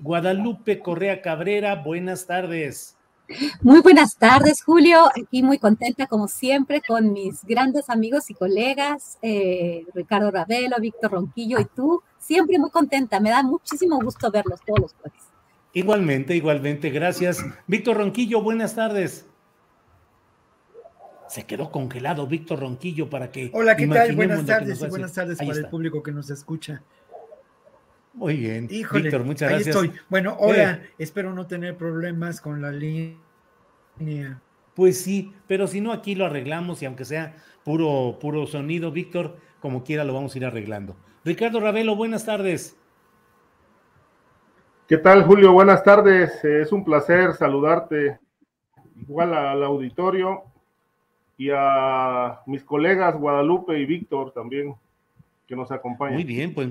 Guadalupe Correa Cabrera, buenas tardes. Muy buenas tardes, Julio. Aquí muy contenta, como siempre, con mis grandes amigos y colegas, eh, Ricardo Ravelo, Víctor Ronquillo y tú. Siempre muy contenta. Me da muchísimo gusto verlos todos los jueves. Igualmente, igualmente, gracias. Víctor Ronquillo, buenas tardes. Se quedó congelado Víctor Ronquillo para que. Hola, ¿qué tal? Buenas tardes y buenas tardes Ahí para el público que nos escucha. Muy bien. Híjole, Víctor, muchas ahí gracias. estoy. Bueno, hola, espero no tener problemas con la línea. Pues sí, pero si no, aquí lo arreglamos y aunque sea puro, puro sonido, Víctor, como quiera lo vamos a ir arreglando. Ricardo Ravelo, buenas tardes. ¿Qué tal, Julio? Buenas tardes. Eh, Es un placer saludarte, igual al auditorio y a mis colegas Guadalupe y Víctor también, que nos acompañan. Muy bien, pues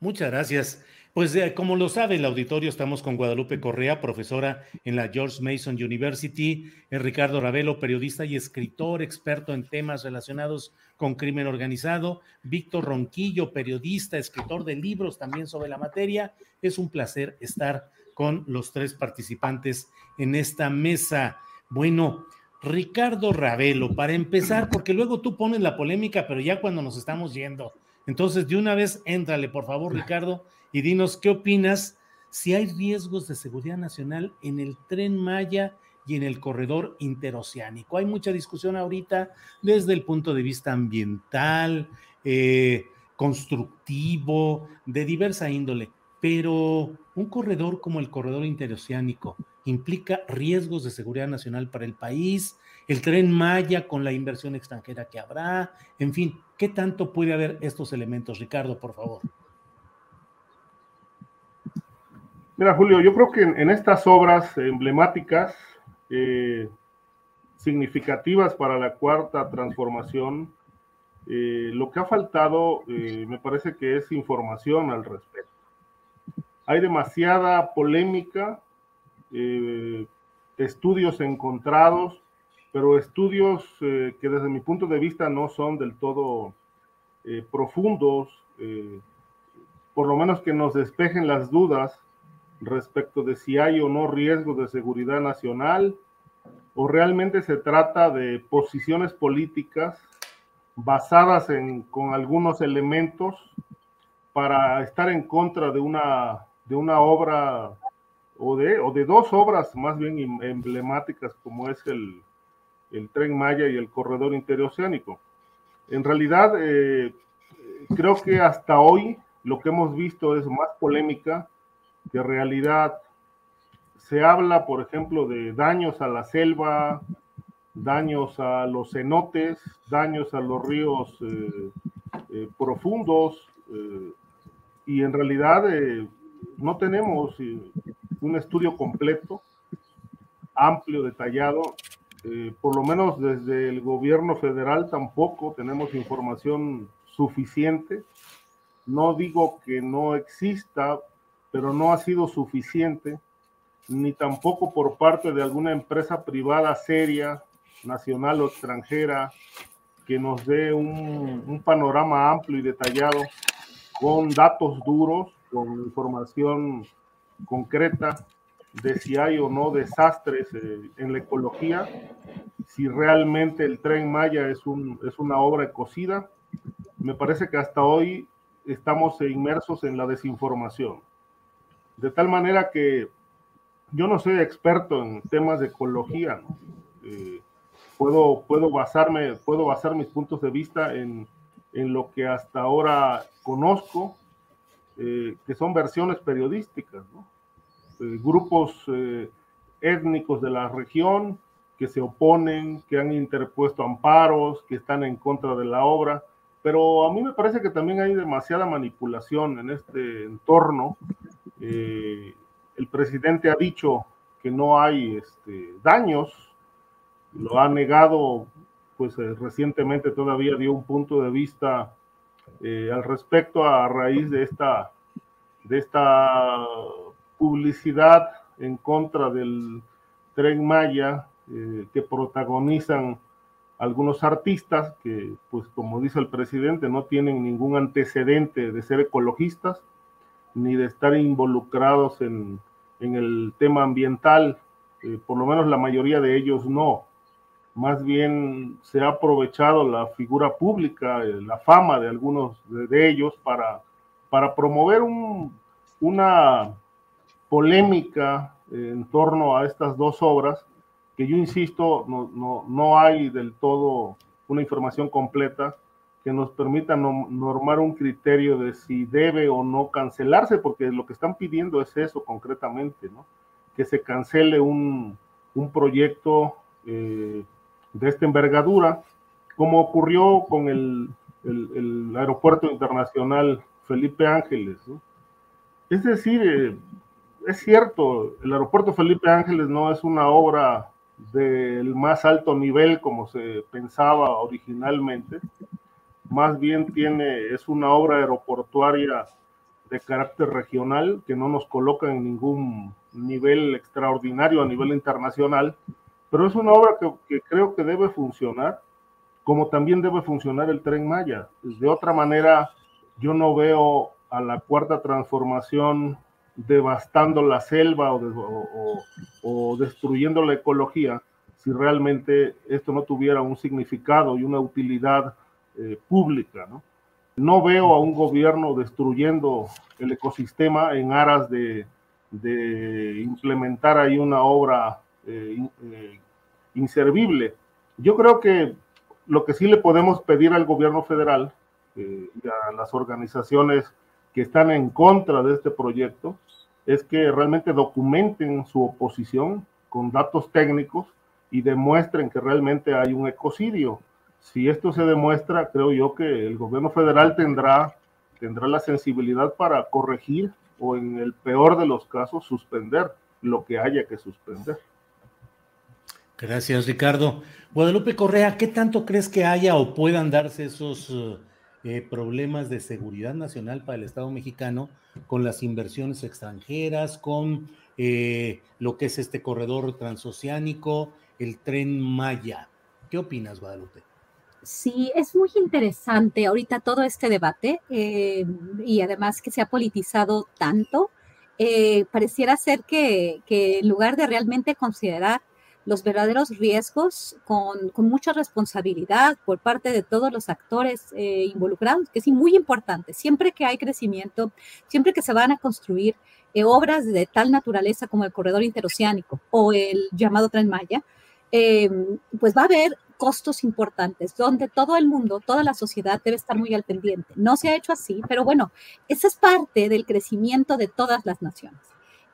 muchas gracias. Pues eh, como lo sabe el auditorio, estamos con Guadalupe Correa, profesora en la George Mason University, eh, Ricardo Ravelo, periodista y escritor, experto en temas relacionados con crimen organizado, Víctor Ronquillo, periodista, escritor de libros también sobre la materia. Es un placer estar con los tres participantes en esta mesa. Bueno, Ricardo Ravelo, para empezar, porque luego tú pones la polémica, pero ya cuando nos estamos yendo. Entonces, de una vez, éntrale, por favor, Ricardo, y dinos qué opinas si hay riesgos de seguridad nacional en el tren Maya y en el corredor interoceánico. Hay mucha discusión ahorita desde el punto de vista ambiental, eh, constructivo, de diversa índole, pero un corredor como el corredor interoceánico implica riesgos de seguridad nacional para el país, el tren Maya con la inversión extranjera que habrá, en fin, ¿qué tanto puede haber estos elementos? Ricardo, por favor. Mira, Julio, yo creo que en, estas obras emblemáticas, eh, significativas para la cuarta transformación, eh, lo que ha faltado eh, me parece que es información al respecto. Hay demasiada polémica, estudios encontrados, pero estudios eh, que desde mi punto de vista no son del todo eh, profundos, eh, por lo menos que nos despejen las dudas respecto de si hay o no riesgo de seguridad nacional o realmente se trata de posiciones políticas basadas en, con algunos elementos para estar en contra de una, de una obra o de, o de dos obras más bien em- emblemáticas como es el, el tren Maya y el corredor interoceánico. En realidad, eh, creo que hasta hoy lo que hemos visto es más polémica que realidad. Se habla, por ejemplo, de daños a la selva, daños a los cenotes, daños a los ríos eh, eh, profundos, y en realidad no tenemos un estudio completo, amplio, detallado. Eh, por lo menos desde el gobierno federal tampoco tenemos información suficiente. No digo que no exista, pero no ha sido suficiente, ni tampoco por parte de alguna empresa privada seria, nacional o extranjera, que nos dé un, un panorama amplio y detallado con datos duros, con información concreta de si hay o no desastres eh, en la ecología, si realmente el tren Maya es, un, es una obra ecocida. Me parece que hasta hoy estamos inmersos en la desinformación. De tal manera que yo no soy experto en temas de ecología, eh, puedo, puedo, basarme, puedo basar mis puntos de vista en, en lo que hasta ahora conozco, eh, que son versiones periodísticas, eh, grupos étnicos de la región que se oponen, que han interpuesto amparos, que están en contra de la obra, pero a mí me parece que también hay demasiada manipulación en este entorno. Eh, el presidente ha dicho que no hay este, daños, lo ha negado, pues eh, recientemente todavía dio un punto de vista eh, al respecto a raíz de esta, de esta publicidad en contra del tren Maya que protagonizan algunos artistas que, pues como dice el presidente, no tienen ningún antecedente de ser ecologistas ni de estar involucrados en, el tema ambiental, eh, por lo menos la mayoría de ellos no. Más bien se ha aprovechado la figura pública, eh, la fama de algunos de, ellos para, para promover una polémica en torno a estas dos obras que yo insisto, no, no, no hay del todo una información completa que nos permita normar un criterio de si debe o no cancelarse, porque lo que están pidiendo es eso concretamente, ¿no? que se cancele un, un proyecto eh, de esta envergadura, como ocurrió con el, el, aeropuerto internacional Felipe Ángeles. ¿no? Es decir, eh, es cierto, el aeropuerto Felipe Ángeles no es una obra del más alto nivel como se pensaba originalmente, más bien tiene, es una obra aeroportuaria de carácter regional que no nos coloca en ningún nivel extraordinario a nivel internacional, pero es una obra que, que creo que debe funcionar, como también debe funcionar el tren Maya. De otra manera, yo no veo a la cuarta transformación devastando la selva o, destruyendo la ecología si realmente esto no tuviera un significado y una utilidad eh, pública. ¿no? no veo a un gobierno destruyendo el ecosistema en aras de, implementar ahí una obra eh, eh, inservible. Yo creo que lo que sí le podemos pedir al gobierno federal y a las organizaciones que están en contra de este proyecto es que realmente documenten su oposición con datos técnicos y demuestren que realmente hay un ecocidio. Si esto se demuestra, creo yo que el gobierno federal tendrá, tendrá la sensibilidad para corregir o en el peor de los casos suspender lo que haya que suspender. Gracias, Ricardo. Guadalupe Correa, ¿qué tanto crees que haya o puedan darse esos uh, eh, problemas de seguridad nacional para el Estado mexicano con las inversiones extranjeras, con eh, lo que es este corredor transoceánico, el tren Maya. ¿Qué opinas, Guadalupe? Sí, es muy interesante ahorita todo este debate eh, y además que se ha politizado tanto. pareciera ser que, que en lugar de realmente considerar los verdaderos riesgos con, mucha responsabilidad por parte de todos los actores eh, involucrados, que es muy importante. Siempre que hay crecimiento, siempre que se van a construir eh, obras de tal naturaleza como el corredor interoceánico o el llamado Tren Maya, eh, pues va a haber costos importantes, donde todo el mundo, toda la sociedad debe estar muy al pendiente. No se ha hecho así, pero bueno, esa es parte del crecimiento de todas las naciones.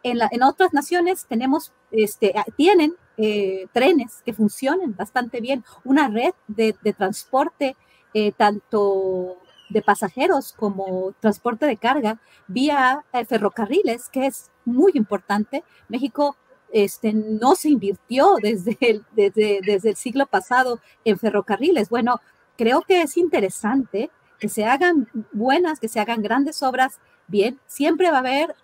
En, en otras naciones tenemos, este, tienen eh, trenes que funcionen bastante bien, una red de, transporte eh, tanto de pasajeros como transporte de carga vía eh, ferrocarriles, que es muy importante. México este, no se invirtió desde el, desde, desde el siglo pasado en ferrocarriles. Bueno, creo que es interesante que se hagan buenas, que se hagan grandes obras bien. Siempre va a haber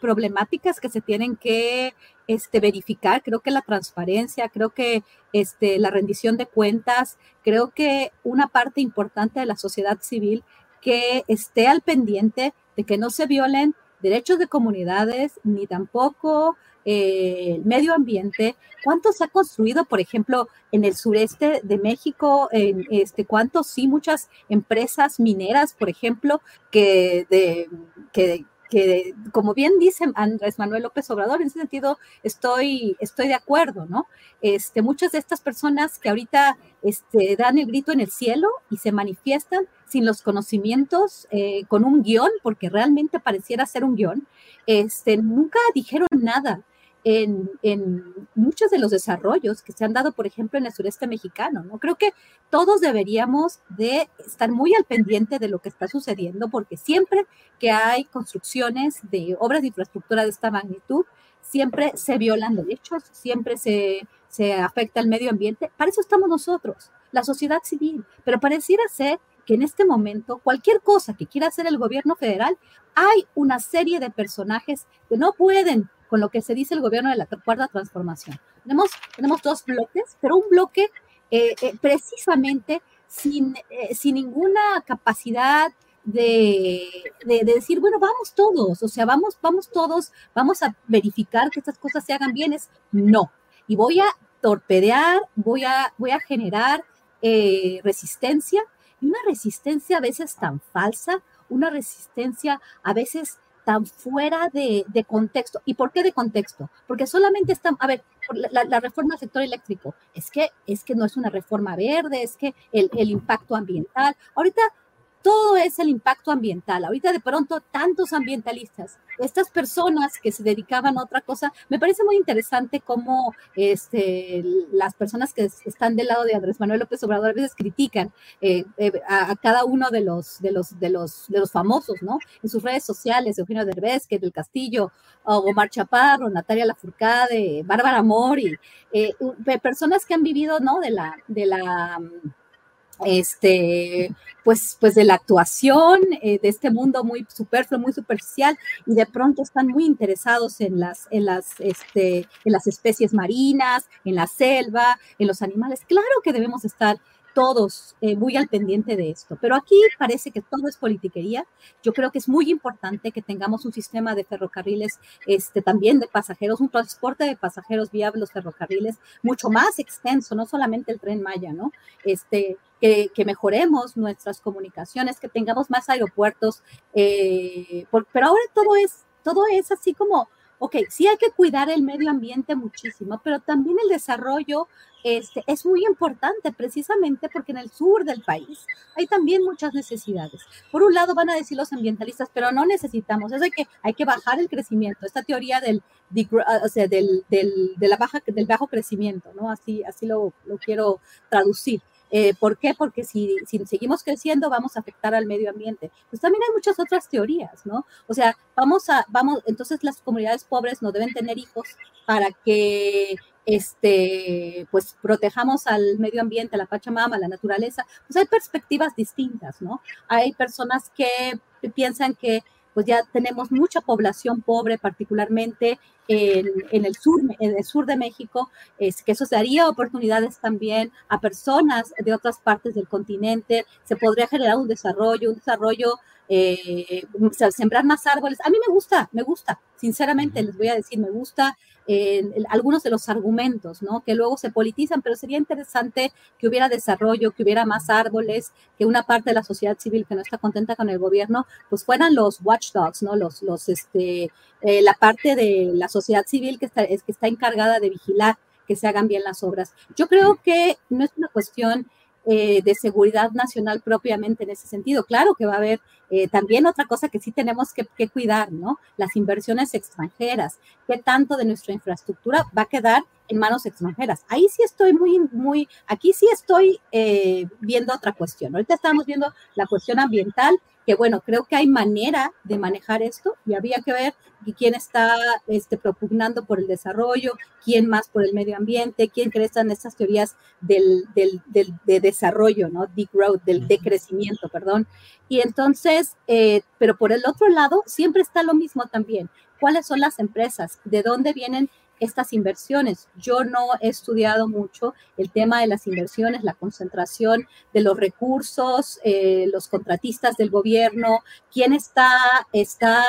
problemáticas que se tienen que este, verificar, creo que la transparencia, creo que este, la rendición de cuentas, creo que una parte importante de la sociedad civil que esté al pendiente de que no se violen derechos de comunidades ni tampoco el medio ambiente, cuánto se ha construido, por ejemplo, en el sureste de México, en este, cuántos sí, muchas empresas mineras, por ejemplo, que, de, que, que como bien dice Andrés Manuel López Obrador, en ese sentido estoy, estoy de acuerdo, ¿no? Este, muchas de estas personas que ahorita este, dan el grito en el cielo y se manifiestan sin los conocimientos, eh, con un guion, porque realmente pareciera ser un guion, este, nunca dijeron nada en, muchos de los desarrollos que se han dado, por ejemplo, en el sureste mexicano. ¿no? Creo que todos deberíamos de estar muy al pendiente de lo que está sucediendo, porque siempre que hay construcciones de obras de infraestructura de esta magnitud, siempre se violan derechos, siempre se, se afecta el medio ambiente. Para eso estamos nosotros, la sociedad civil. Pero pareciera ser que en este momento cualquier cosa que quiera hacer el gobierno federal, hay una serie de personajes que no pueden con lo que se dice el gobierno de la cuarta transformación. Tenemos, tenemos dos bloques, pero un bloque eh, eh, precisamente sin, eh, sin ninguna capacidad de, de, decir, bueno, vamos todos, o sea, vamos, vamos todos, vamos a verificar que estas cosas se hagan bien, es no. Y voy a torpedear, voy a, voy a generar resistencia, y una resistencia a veces tan falsa, una resistencia a veces tan fuera de, contexto. ¿Y por qué de contexto? Porque solamente están, a ver, la, reforma del sector eléctrico, es que, es que no es una reforma verde, es que el, el impacto ambiental. Ahorita todo es el impacto ambiental. Ahorita de pronto tantos ambientalistas, estas personas que se dedicaban a otra cosa, me parece muy interesante cómo este, las personas que están del lado de Andrés Manuel López Obrador a veces critican eh, eh, a, cada uno de los, de, los, de, los, de los famosos, ¿no? En sus redes sociales, Eugenio Derbez, que del Castillo, Omar Chaparro, Natalia Lafourcade, Bárbara Mori, eh, personas que han vivido, ¿no? De la, de la este, pues, pues de la actuación, eh, de este mundo muy superfluo, muy superficial, y de pronto están muy interesados en las, en las, este, en las especies marinas, en la selva, en los animales. Claro que debemos estar todos eh, muy al pendiente de esto. Pero aquí parece que todo es politiquería. Yo creo que es muy importante que tengamos un sistema de ferrocarriles, este, también de pasajeros, un transporte de pasajeros vía los ferrocarriles mucho más extenso, no solamente el tren Maya, ¿no? Este, que, mejoremos nuestras comunicaciones, que tengamos más aeropuertos, eh, pero ahora todo es, todo es así como ok, sí hay que cuidar el medio ambiente muchísimo, pero también el desarrollo este, es muy importante precisamente porque en el sur del país hay también muchas necesidades. Por un lado van a decir los ambientalistas, pero no necesitamos, eso hay que, hay que bajar el crecimiento, esta teoría del, o sea, del, del, de la baja, del bajo crecimiento, ¿no? Así, así lo quiero traducir. Eh, ¿Por qué? Porque si, seguimos creciendo vamos a afectar al medio ambiente. Pues también hay muchas otras teorías, ¿no? O sea, vamos a, vamos, entonces las comunidades pobres no deben tener hijos para que este, pues protejamos al medio ambiente, a la Pachamama, a la naturaleza, pues hay perspectivas distintas, ¿no? Hay personas que piensan que pues ya tenemos mucha población pobre, particularmente en, el sur, en el sur de México, es que eso daría oportunidades también a personas de otras partes del continente, se podría generar un desarrollo, un desarrollo eh, sembrar más árboles. A mí me gusta, me gusta, sinceramente les voy a decir, me gusta eh, algunos de los argumentos, ¿no? Que luego se politizan, pero sería interesante que hubiera desarrollo, que hubiera más árboles, que una parte de la sociedad civil que no está contenta con el gobierno, pues fueran los watchdogs, ¿no? Los, los, este, eh, la parte de la sociedad civil que está, es, que está encargada de vigilar que se hagan bien las obras. Yo creo que no es una cuestión eh, de seguridad nacional propiamente en ese sentido. Claro que va a haber eh, también otra cosa que sí tenemos que, cuidar, ¿no? Las inversiones extranjeras. ¿Qué tanto de nuestra infraestructura va a quedar en manos extranjeras? Ahí sí estoy muy, muy, aquí sí estoy eh, viendo otra cuestión. Ahorita estamos viendo la cuestión ambiental que bueno, creo que hay manera de manejar esto y había que ver quién está este, propugnando por el desarrollo, quién más por el medio ambiente, quién cree en estas teorías del, del, de desarrollo, ¿no? Deep growth, del de crecimiento, perdón. Y entonces, eh, pero por el otro lado, siempre está lo mismo también. ¿Cuáles son las empresas? ¿De dónde vienen estas inversiones. Yo no he estudiado mucho el tema de las inversiones, la concentración de los recursos, eh, los contratistas del gobierno, quién está, está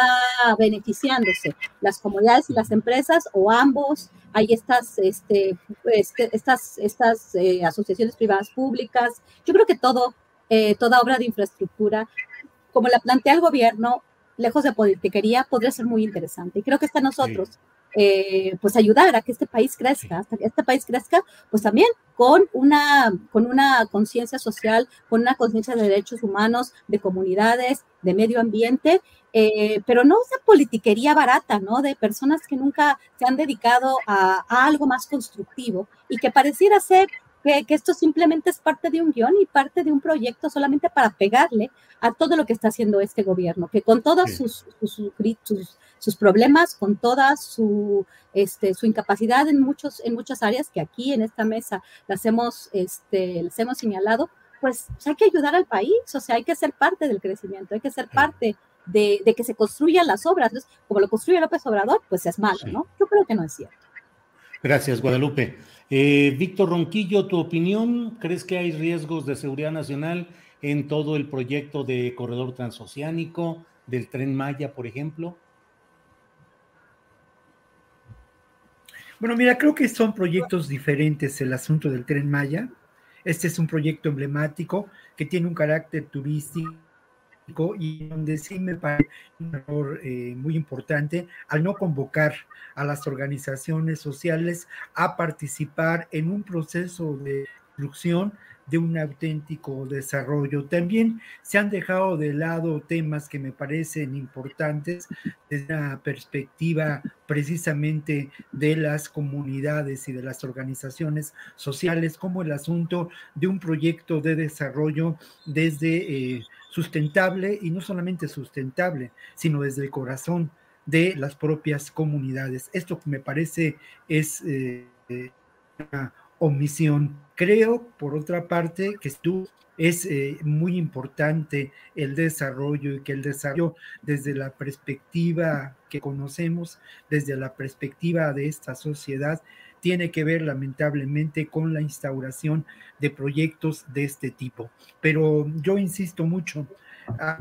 beneficiándose, las comunidades y las empresas o ambos. Hay estas, este, este estas, estas eh, asociaciones privadas públicas. Yo creo que todo, eh, toda obra de infraestructura, como la plantea el gobierno, lejos de politiquería, podría ser muy interesante. Y creo que está nosotros. Eh, pues ayudar a que este país crezca, hasta que este país crezca, pues también con una, con una conciencia social, con una conciencia de derechos humanos, de comunidades, de medio ambiente, eh, pero no esa politiquería barata, ¿no? De personas que nunca se han dedicado a, a algo más constructivo y que pareciera ser que, esto simplemente es parte de un guion y parte de un proyecto solamente para pegarle a todo lo que está haciendo este gobierno, que con todos sus, sus, problemas, con toda su, este, su incapacidad en, muchos, en muchas áreas que aquí en esta mesa las hemos, este, las hemos señalado, pues, hay que ayudar al país, o sea, hay que ser parte del crecimiento, hay que ser parte de, de que se construyan las obras. Entonces, como lo construye López Obrador, pues es malo, ¿no? Yo creo que no es cierto. Gracias, Guadalupe. Eh, Víctor Ronquillo, ¿tu opinión? ¿Crees que hay riesgos de seguridad nacional en todo el proyecto de corredor transoceánico, del tren Maya, por ejemplo? Bueno, mira, creo que son proyectos diferentes el asunto del tren Maya. Este es un proyecto emblemático que tiene un carácter turístico y donde sí me parece un error eh, muy importante al no convocar a las organizaciones sociales a participar en un proceso de construcción de un auténtico desarrollo. También se han dejado de lado temas que me parecen importantes desde la perspectiva precisamente de las comunidades y de las organizaciones sociales, como el asunto de un proyecto de desarrollo desde eh, sustentable y no solamente sustentable, sino desde el corazón de las propias comunidades. Esto me parece es eh, una omisión. Creo, por otra parte, que es eh, muy importante el desarrollo y que el desarrollo desde la perspectiva que conocemos, desde la perspectiva de esta sociedad, tiene que ver lamentablemente con la instauración de proyectos de este tipo. Pero yo insisto mucho, ah,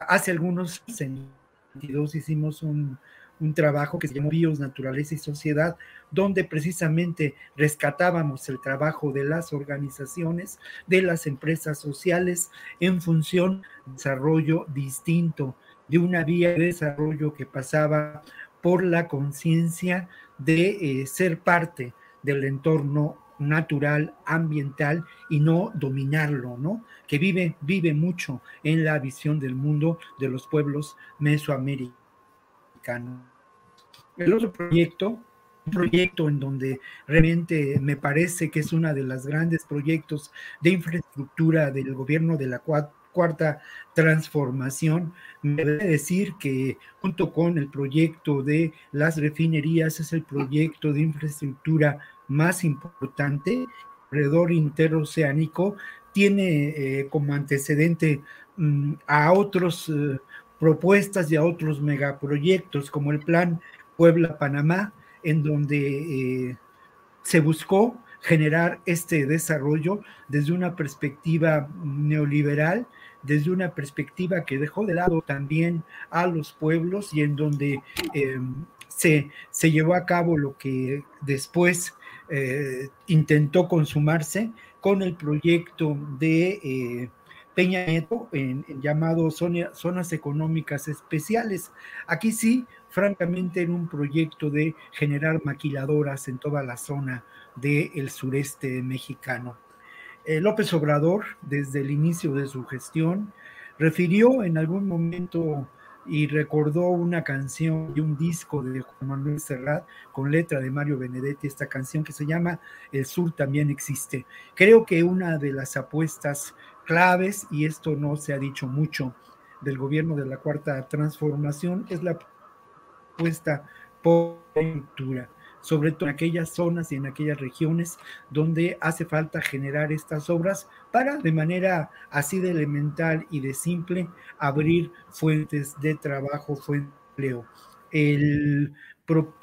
hace algunos años hicimos un, un trabajo que se llamó Bios, Naturaleza y Sociedad, donde precisamente rescatábamos el trabajo de las organizaciones, de las empresas sociales en función de desarrollo distinto, de una vía de desarrollo que pasaba por la conciencia de eh, ser parte del entorno natural, ambiental y no dominarlo, ¿no? Que vive, vive mucho en la visión del mundo de los pueblos mesoamericanos. El otro proyecto, un proyecto en donde realmente me parece que es uno de los grandes proyectos de infraestructura del gobierno de la cual cuarta transformación. Me debe decir que junto con el proyecto de las refinerías es el proyecto de infraestructura más importante, corredor interoceánico, tiene eh, como antecedente mm, a otras eh, propuestas y a otros megaproyectos como el plan Puebla-Panamá, en donde eh, se buscó generar este desarrollo desde una perspectiva neoliberal desde una perspectiva que dejó de lado también a los pueblos y en donde em, se, se, llevó a cabo lo que después eh, intentó consumarse con el proyecto de eh, Peña Nieto en, llamado zonas económicas especiales. Aquí sí, francamente, en un proyecto de generar maquiladoras en toda la zona del sureste mexicano. Eh, López Obrador, desde el inicio de su gestión, refirió en algún momento y recordó una canción y un disco de Juan Manuel Serrat con letra de Mario Benedetti, esta canción que se llama El Sur también existe. Creo que una de las apuestas claves, y esto no se ha dicho mucho del gobierno de la Cuarta Transformación, es la apuesta por cultura sobre todo en aquellas zonas y en aquellas regiones donde hace falta generar estas obras para de manera así de elemental y de simple abrir fuentes de trabajo, fuentes de empleo.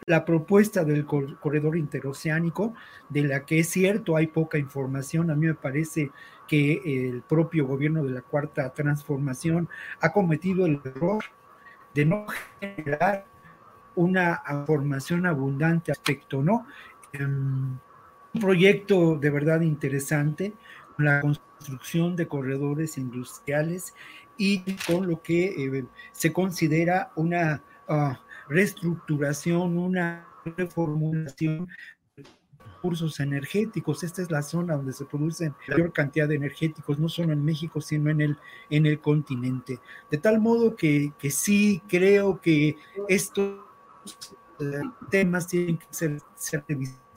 La propuesta del corredor interoceánico, de la que es cierto hay poca información, a mí me parece que el propio gobierno de la Cuarta Transformación ha cometido el error de no generar una información abundante respecto, ¿no? Em, un proyecto de verdad interesante, la construcción de corredores industriales y con lo que eh, se considera una ah, reestructuración, una reformulación de recursos energéticos. Esta es la zona donde se producen mayor cantidad de energéticos, no solo en México, sino en el, en el continente. De tal modo que, que sí creo que estos eh, temas tienen que ser, ser revisados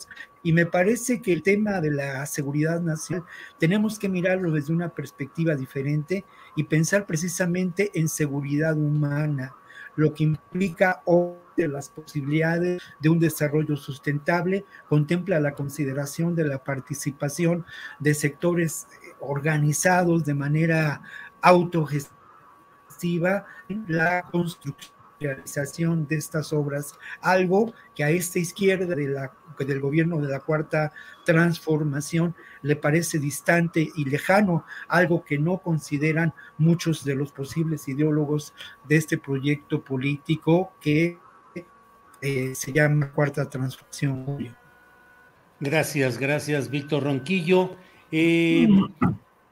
y me parece que el tema de la seguridad nacional tenemos que mirarlo desde una perspectiva diferente y pensar precisamente en seguridad humana, lo que implica hoy las posibilidades de un desarrollo sustentable, contempla la consideración de la participación de sectores organizados de manera autogestiva en la construcción realización de estas obras, algo que a esta izquierda de la del gobierno de la cuarta transformación le parece distante y lejano, algo que no consideran muchos de los posibles ideólogos de este proyecto político que eh, se llama cuarta transformación. Gracias, gracias, Víctor Ronquillo. Eh,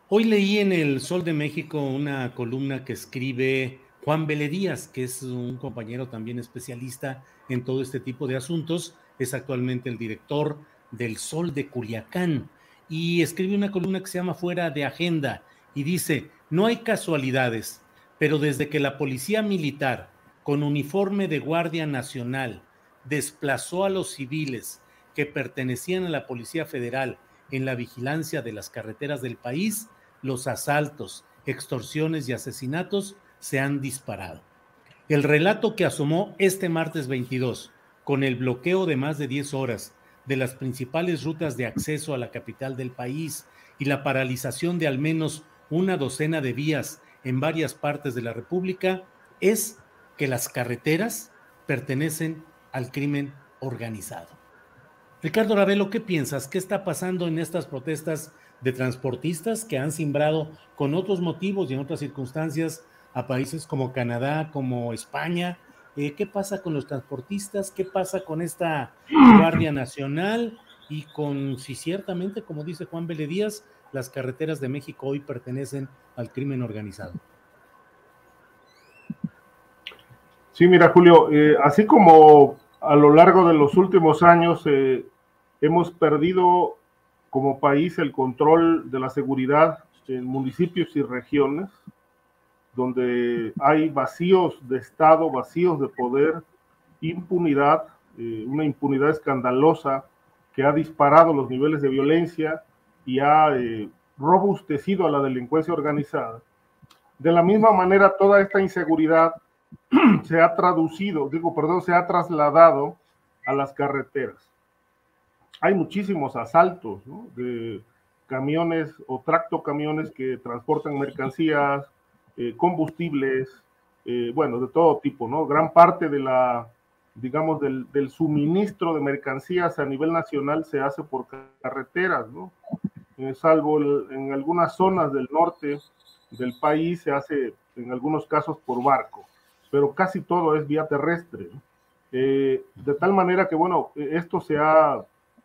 hoy leí en el Sol de México una columna que escribe Juan Díaz, que es un compañero también especialista en todo este tipo de asuntos, es actualmente el director del Sol de Culiacán y escribe una columna que se llama Fuera de Agenda y dice, no hay casualidades, pero desde que la Policía Militar, con uniforme de Guardia Nacional, desplazó a los civiles que pertenecían a la Policía Federal en la vigilancia de las carreteras del país, los asaltos, extorsiones y asesinatos se han disparado. El relato que asomó este martes 22 con el bloqueo de más de 10 horas de las principales rutas de acceso a la capital del país y la paralización de al menos una docena de vías en varias partes de la República, es que las carreteras pertenecen al crimen organizado. Ricardo Ravelo, ¿qué piensas? ¿Qué está pasando en estas protestas de transportistas que han simbrado con otros motivos y en otras circunstancias a países como Canadá, como España, eh, qué pasa con los transportistas, qué pasa con esta Guardia Nacional y con si ciertamente, como dice Juan Vélez Díaz, las carreteras de México hoy pertenecen al crimen organizado. Sí, mira, Julio, eh, así como a lo largo de los últimos años eh, hemos perdido como país el control de la seguridad en municipios y regiones, donde hay vacíos de Estado, vacíos de poder, impunidad, eh, una impunidad escandalosa que ha disparado los niveles de violencia y ha eh, robustecido a la delincuencia organizada. De la misma manera, toda esta inseguridad se ha traducido, digo, perdón, se ha trasladado a las carreteras. Hay muchísimos asaltos de camiones o tractocamiones que transportan mercancías, eh, combustibles, eh, bueno, de todo tipo, ¿no? Gran parte de la, digamos, del, suministro de mercancías a nivel nacional se hace por carreteras, ¿no? Eh, salvo en algunas zonas del norte del país se hace en algunos casos por barco, pero casi todo es vía terrestre. de tal manera que, bueno, esto se ha,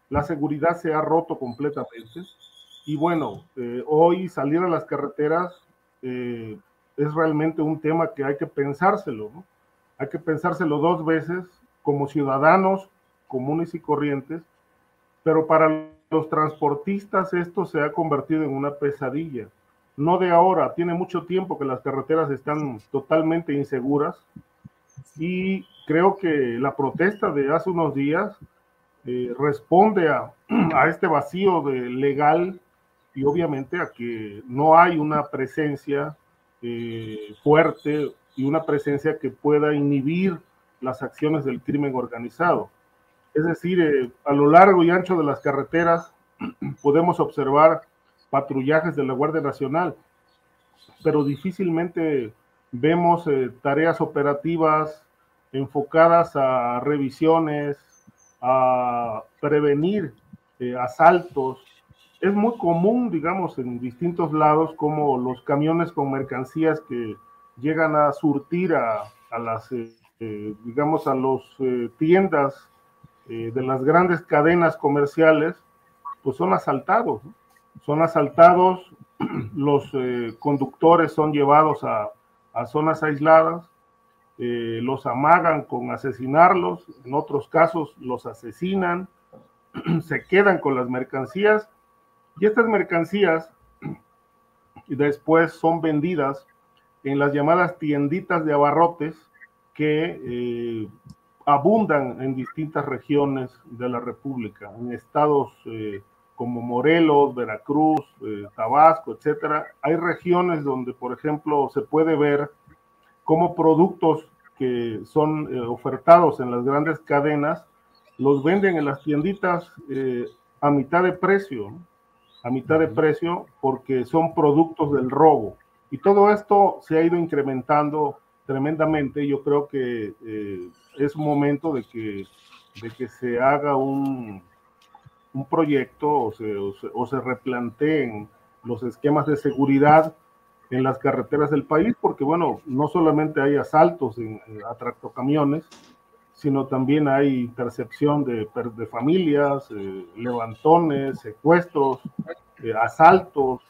la seguridad se ha roto completamente. Y bueno, hoy salir a las carreteras es realmente un tema que hay que pensárselo, ¿no? Hay que pensárselo dos veces como ciudadanos comunes y corrientes, pero para los transportistas esto se ha convertido en una pesadilla. No de ahora, tiene mucho tiempo que las carreteras están totalmente inseguras y creo que la protesta de hace unos días eh, responde a, a, este vacío legal y obviamente a que no hay una presencia eh, fuerte y una presencia que pueda inhibir las acciones del crimen organizado. Es decir, eh, a lo largo y ancho de las carreteras podemos observar patrullajes de la Guardia Nacional, pero difícilmente vemos eh, tareas operativas enfocadas a revisiones, a prevenir asaltos. Es muy común, digamos, en distintos lados, como los camiones con mercancías que llegan a surtir a, las, eh, eh, digamos, a las tiendas de las grandes cadenas comerciales, pues son asaltados. Son asaltados, los conductores son llevados a, a zonas aisladas, los amagan con asesinarlos, en otros casos los asesinan, se quedan con las mercancías y estas mercancías después son vendidas en las llamadas tienditas de abarrotes que eh, abundan en distintas regiones de la República, en estados eh, como Morelos, Veracruz, eh, Tabasco, etcétera. Hay regiones donde, por ejemplo, se puede ver cómo productos que son ofertados en las grandes cadenas los venden en las tienditas a mitad de precio, a mitad de precio porque son productos del robo. Y todo esto se ha ido incrementando tremendamente. Yo creo que eh, es momento de que, de que se haga un, un proyecto o se, o se, replanteen los esquemas de seguridad en las carreteras del país, porque bueno, no solamente hay asaltos en, en camiones sino también hay intercepción de, familias, eh, levantones, secuestros, eh, asaltos,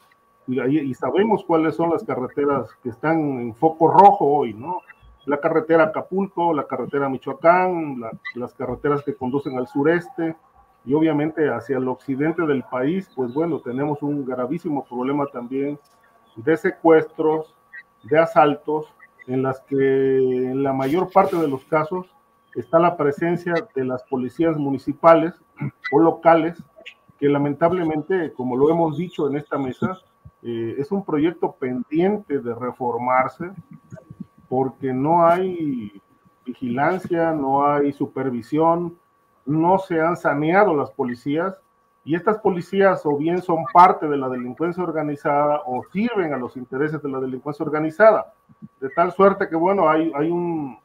y, sabemos cuáles son las carreteras que están en foco rojo hoy, ¿no? La carretera Acapulco, la carretera Michoacán, las carreteras que conducen al sureste y obviamente hacia el occidente del país, pues bueno, tenemos un gravísimo problema también de secuestros, de asaltos, en las que en la mayor parte de los casos está la presencia de las policías municipales o locales, que lamentablemente, como lo hemos dicho en esta mesa, eh, es un proyecto pendiente de reformarse porque no hay vigilancia, no hay supervisión, no se han saneado las policías y estas policías o bien son parte de la delincuencia organizada o sirven a los intereses de la delincuencia organizada. De tal suerte que, bueno, hay, hay un,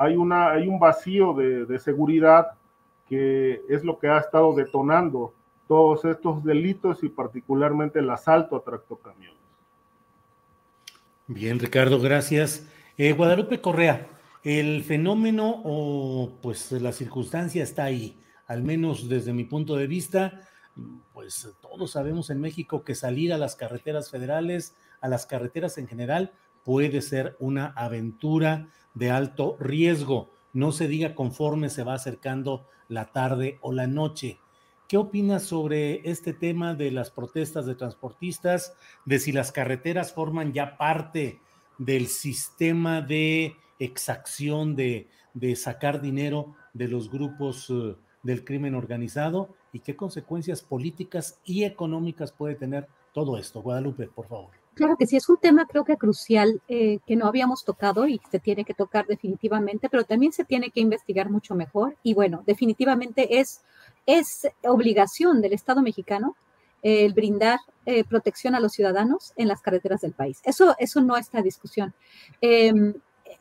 hay, una, hay un vacío de, seguridad que es lo que ha estado detonando todos estos delitos y particularmente el asalto a tractocamiones. Bien, Ricardo, gracias. Eh, Guadalupe Correa, el fenómeno o pues la circunstancia está ahí, al menos desde mi punto de vista, pues todos sabemos en México que salir a las carreteras federales, a las carreteras en general, puede ser una aventura de alto riesgo. No se diga conforme se va acercando la tarde o la noche. ¿Qué opinas sobre este tema de las protestas de transportistas, de si las carreteras forman ya parte del sistema de exacción, de, de sacar dinero de los grupos uh, del crimen organizado y qué consecuencias políticas y económicas puede tener todo esto? Guadalupe, por favor. Claro que sí, es un tema creo que crucial eh, que no habíamos tocado y se tiene que tocar definitivamente, pero también se tiene que investigar mucho mejor y bueno, definitivamente es, es obligación del Estado mexicano el brindar eh, protección a los ciudadanos en las carreteras del país. Eso, eso no está en discusión. Em,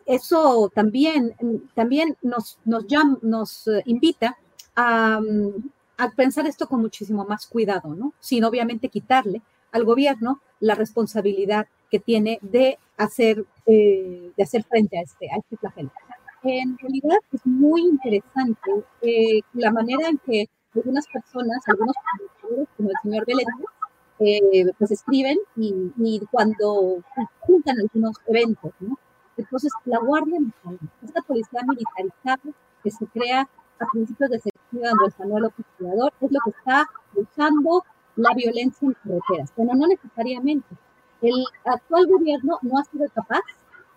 eso también, también nos, nos, nos eh, invita a, a pensar esto con muchísimo más cuidado, ¿no? Sin obviamente quitarle al gobierno la responsabilidad que tiene de hacer, eh, de hacer frente a este, a este flagelo. En realidad es muy interesante eh, la manera en que algunas personas, algunos como el señor Vélez, eh, pues escriben y, y, cuando juntan algunos eventos, ¿no? Entonces, la Guardia Nacional, esta policía militarizada que se crea a principios de septiembre de Manuel López es lo que está usando la violencia en carreteras. Bueno, no necesariamente. El actual gobierno no ha sido capaz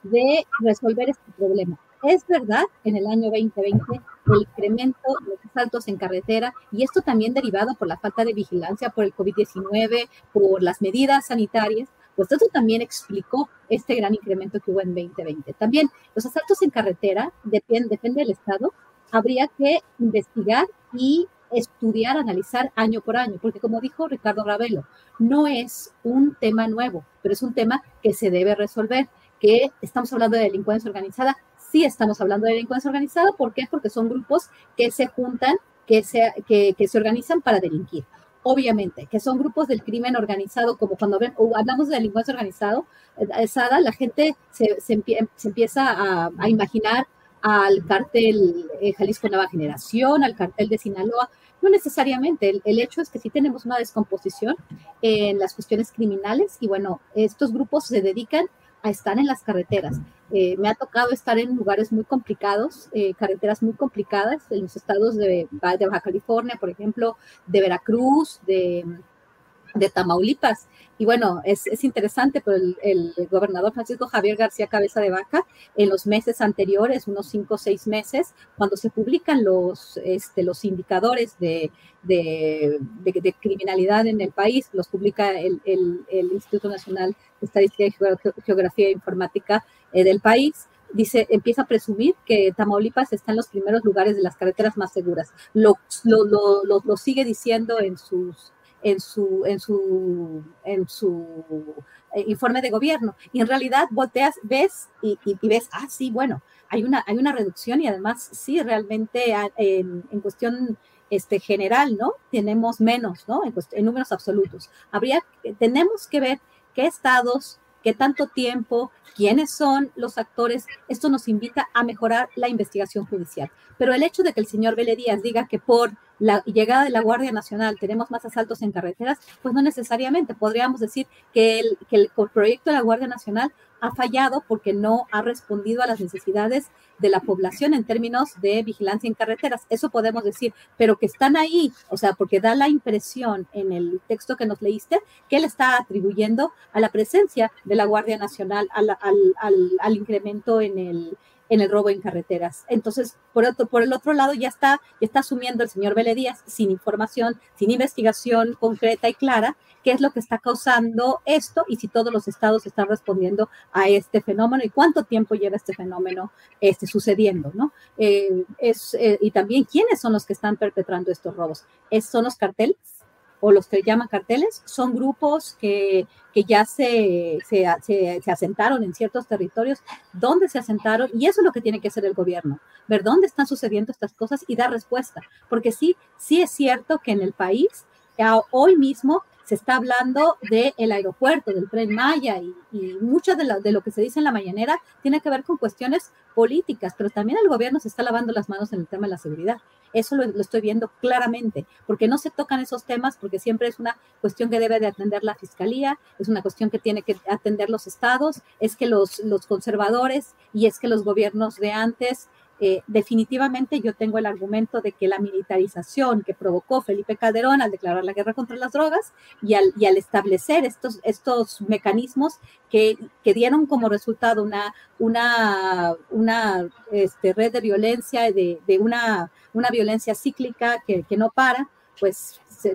de resolver este problema. Es verdad, en el año 2020, el incremento de los asaltos en carretera, y esto también derivado por la falta de vigilancia por el COVID-19, por las medidas sanitarias, pues esto también explicó este gran incremento que hubo en 2020. También los asaltos en carretera, depende del Estado, habría que investigar y estudiar, analizar año por año, porque como dijo Ricardo Ravelo, no es un tema nuevo, pero es un tema que se debe resolver, que estamos hablando de delincuencia organizada, sí estamos hablando de delincuencia organizada. ¿Por qué? Porque son grupos que se juntan, que se, que, se organizan para delinquir. Obviamente, que son grupos del crimen organizado, como cuando hablamos de delincuencia organizada, eh, la gente se, se, empieza a, a, imaginar al cartel eh, Jalisco Nueva Generación, al cartel de Sinaloa. No necesariamente, el, hecho es que sí tenemos una descomposición en las cuestiones criminales y bueno, estos grupos se dedican a estar en las carreteras. Eh, me ha tocado estar en lugares muy complicados, eh, carreteras muy complicadas, en los estados de, Baja California, por ejemplo, de Veracruz, de, de Tamaulipas. Y bueno, es, es interesante, pero el, gobernador Francisco Javier García Cabeza de Vaca, en los meses anteriores, unos cinco o seis meses, cuando se publican los, este, los indicadores de, de, de, criminalidad en el país, los publica el, el Instituto Nacional de Estadística y Geografía e Informática eh, del país, dice, empieza a presumir que Tamaulipas está en los primeros lugares de las carreteras más seguras. Lo, lo, lo, lo sigue diciendo en sus en su, en su, en su eh, informe de gobierno. Y en realidad volteas, ves y, ves, ah, sí, bueno, hay una, hay una reducción y además sí, realmente en, en cuestión este, general, ¿no? Tenemos menos, ¿no? En, números absolutos. Habría, tenemos que ver qué estados, qué tanto tiempo, quiénes son los actores. Esto nos invita a mejorar la investigación judicial. Pero el hecho de que el señor Vélez Díaz diga que por la llegada de la Guardia Nacional tenemos más asaltos en carreteras, pues no necesariamente. Podríamos decir que el, que el proyecto de la Guardia Nacional ha fallado porque no ha respondido a las necesidades de la población en términos de vigilancia en carreteras. Eso podemos decir, pero que están ahí, o sea, porque da la impresión en el texto que nos leíste que él está atribuyendo a la presencia de la Guardia Nacional, al, al, al, al incremento en el, en el robo en carreteras. Entonces, por, otro, por el otro lado, ya está, ya está asumiendo el señor Vélez sin información, sin investigación concreta y clara, qué es lo que está causando esto y si todos los estados están respondiendo a este fenómeno y cuánto tiempo lleva este fenómeno este, sucediendo, ¿no? Eh, es, eh, y también quiénes son los que están perpetrando estos robos. ¿Es, ¿Son los carteles? O los que llaman carteles, son grupos que, que ya se, se, se, asentaron en ciertos territorios, donde se asentaron, y eso es lo que tiene que hacer el gobierno, ver dónde están sucediendo estas cosas y dar respuesta, porque sí, sí es cierto que en el país, hoy mismo, se está hablando del aeropuerto, del tren Maya y, y mucho de lo, de lo, que se dice en la mañanera tiene que ver con cuestiones políticas, pero también el gobierno se está lavando las manos en el tema de la seguridad. Eso lo, lo, estoy viendo claramente, porque no se tocan esos temas, porque siempre es una cuestión que debe de atender la fiscalía, es una cuestión que tiene que atender los estados, es que los, los conservadores y es que los gobiernos de antes eh, definitivamente yo tengo el argumento de que la militarización que provocó Felipe Calderón al declarar la guerra contra las drogas y al, y al establecer estos, estos mecanismos que, que, dieron como resultado una, una, una este, red de violencia, de, de una, una, violencia cíclica que, que, no para, pues se,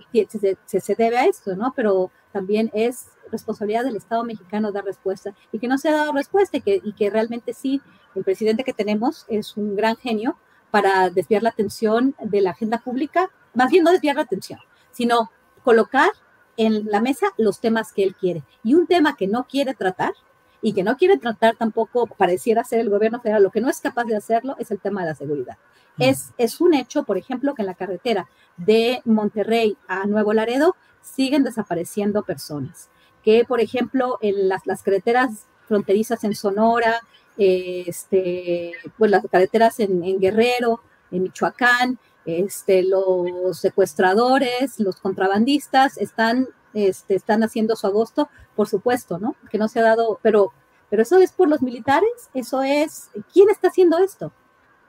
se, se debe a esto, ¿no? Pero también es responsabilidad del Estado mexicano dar respuesta y que no se ha dado respuesta y que, y que realmente sí el presidente que tenemos es un gran genio para desviar la atención de la agenda pública, más bien no desviar la atención, sino colocar en la mesa los temas que él quiere. Y un tema que no quiere tratar y que no quiere tratar tampoco pareciera ser el gobierno federal, lo que no es capaz de hacerlo es el tema de la seguridad. Mm. Es, es un hecho, por ejemplo, que en la carretera de Monterrey a Nuevo Laredo siguen desapareciendo personas. Que, por ejemplo, en las, las carreteras fronterizas en Sonora, este, pues las carreteras en, en Guerrero, en Michoacán, este, los secuestradores, los contrabandistas están, este, están haciendo su agosto, por supuesto, ¿no? Que no se ha dado, pero, pero eso es por los militares, eso es, ¿quién está haciendo esto?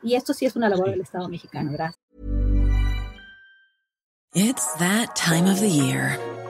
Y esto sí es una labor del Estado mexicano, gracias. It's that time of the year.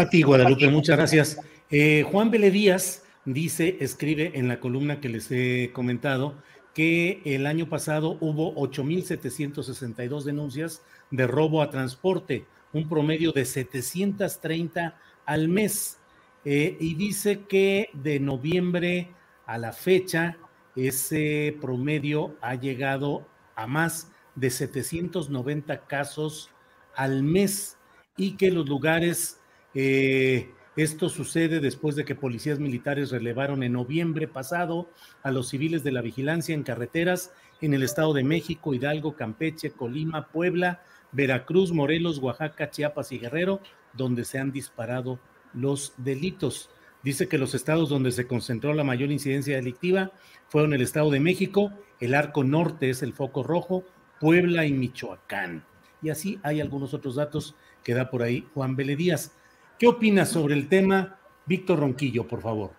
A ti, Guadalupe, muchas gracias. Eh, Juan Vélez Díaz dice, escribe en la columna que les he comentado, que el año pasado hubo 8.762 denuncias de robo a transporte, un promedio de 730 al mes. Eh, y dice que de noviembre a la fecha, ese promedio ha llegado a más de 790 casos al mes y que los lugares eh, esto sucede después de que policías militares relevaron en noviembre pasado a los civiles de la vigilancia en carreteras en el Estado de México, Hidalgo, Campeche, Colima, Puebla, Veracruz, Morelos, Oaxaca, Chiapas y Guerrero, donde se han disparado los delitos. Dice que los estados donde se concentró la mayor incidencia delictiva fueron el Estado de México, el Arco Norte es el foco rojo, Puebla y Michoacán. Y así hay algunos otros datos que da por ahí Juan Vélez Díaz. ¿Qué opinas sobre el tema, Víctor Ronquillo, por favor?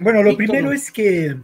Bueno, lo primero es que,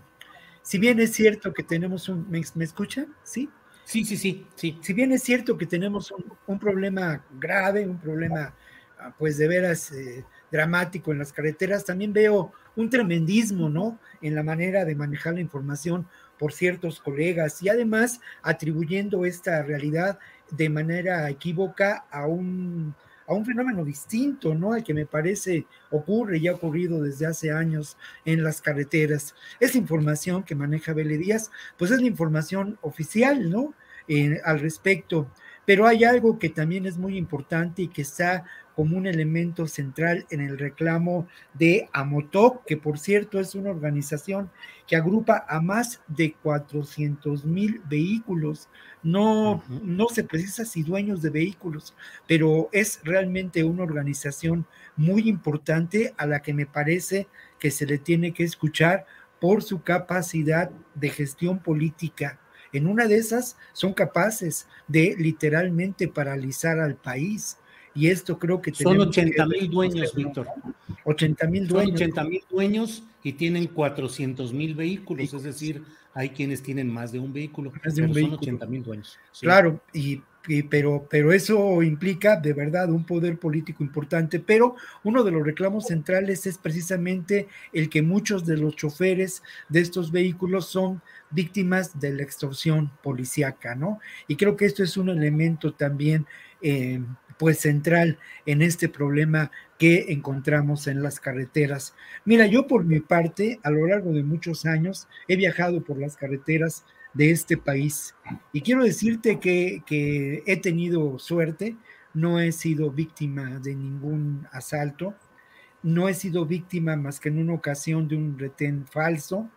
si bien es cierto que tenemos un... ¿Me, escuchan? ¿Sí? Sí, sí, sí, sí. Si bien es cierto que tenemos un, problema grave, un problema, ah, pues de veras eh, dramático en las carreteras, también veo un tremendismo, ¿no? En la manera de manejar la información por ciertos colegas y además atribuyendo esta realidad de manera equívoca a un, a un fenómeno distinto, ¿no? Al que me parece ocurre y ha ocurrido desde hace años en las carreteras. Esa información que maneja Vélez Díaz, pues es la información oficial, ¿no? Eh, al respecto. Pero hay algo que también es muy importante y que está como un elemento central en el reclamo de Amotoc, que por cierto es una organización que agrupa a más de 400 mil vehículos. No, no se precisa si dueños de vehículos, pero es realmente una organización muy importante a la que me parece que se le tiene que escuchar por su capacidad de gestión política. En una de esas son capaces de literalmente paralizar al país y esto creo que Son 80 mil dueños, Víctor. 80 mil dueños. Son 80 mil dueños y tienen 400 mil vehículos, es decir, hay quienes tienen más de un vehículo, más de un son 80 mil dueños. Claro, y, pero, pero eso implica de verdad un poder político importante, pero uno de los reclamos centrales es precisamente el que muchos de los choferes de estos vehículos son víctimas de la extorsión policíaca, ¿no? Y creo que esto es un elemento también eh, pues central en este problema que encontramos en las carreteras. Mira, yo por mi parte, a lo largo de muchos años, he viajado por las carreteras de este país y quiero decirte que, que he tenido suerte, no he sido víctima de ningún asalto, no he sido víctima más que en una ocasión de un retén falso,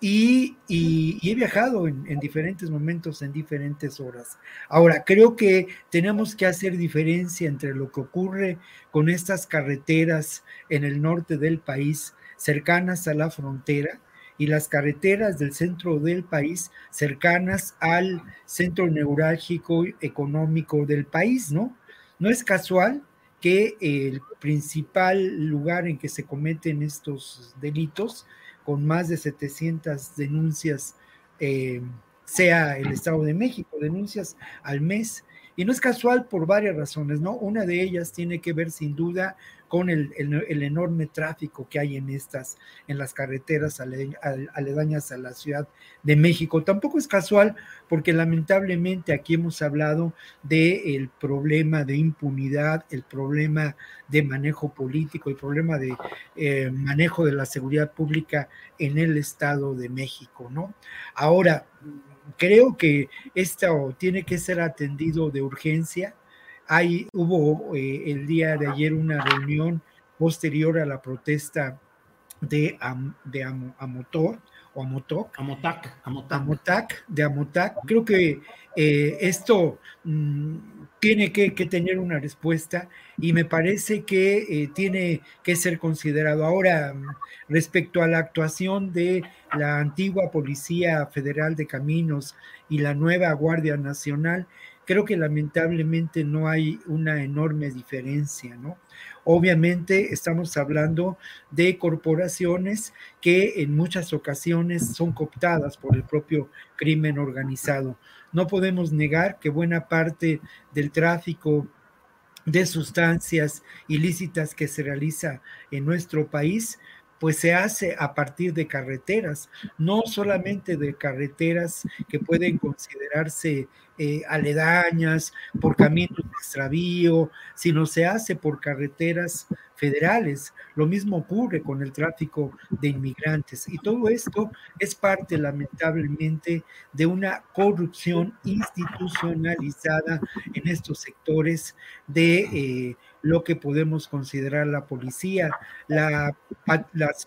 y, he viajado en, diferentes momentos, en diferentes horas. Ahora, creo que tenemos que hacer diferencia entre lo que ocurre con estas carreteras en el norte del país, cercanas a la frontera, y las carreteras del centro del país, cercanas al centro neurálgico económico del país, ¿no? No es casual que el principal lugar en que se cometen estos delitos con más de 700 denuncias, eh, sea el Estado de México, denuncias al mes. Y no es casual por varias razones, ¿no? Una de ellas tiene que ver sin duda con el, enorme tráfico que hay en estas, en las carreteras aledañas a la Ciudad de México. Tampoco es casual porque lamentablemente aquí hemos hablado del problema de impunidad, el problema de manejo político, el problema de eh, manejo de la seguridad pública en el Estado de México, ¿no? Ahora, creo que esto tiene que ser atendido de urgencia hay, hubo eh, el día de ayer una reunión posterior a la protesta de, de Amotor o Amotoc. Amotac, Amotac. de Amotac. Creo que eh, esto mm, tiene que, tener una respuesta y me parece que eh, tiene que ser considerado. Ahora, respecto a la actuación de la antigua Policía Federal de Caminos y la nueva Guardia Nacional, creo que lamentablemente no hay una enorme diferencia, ¿no? Obviamente estamos hablando de corporaciones que en muchas ocasiones son cooptadas por el propio crimen organizado. No podemos negar que buena parte del tráfico de sustancias ilícitas que se realiza en nuestro país pues se hace a partir de carreteras, no solamente de carreteras que pueden considerarse eh, aledañas, por caminos de extravío, sino se hace por carreteras federales. Lo mismo ocurre con el tráfico de inmigrantes. Y todo esto es parte, lamentablemente, de una corrupción institucionalizada en estos sectores de... Eh, lo que podemos considerar la policía, la,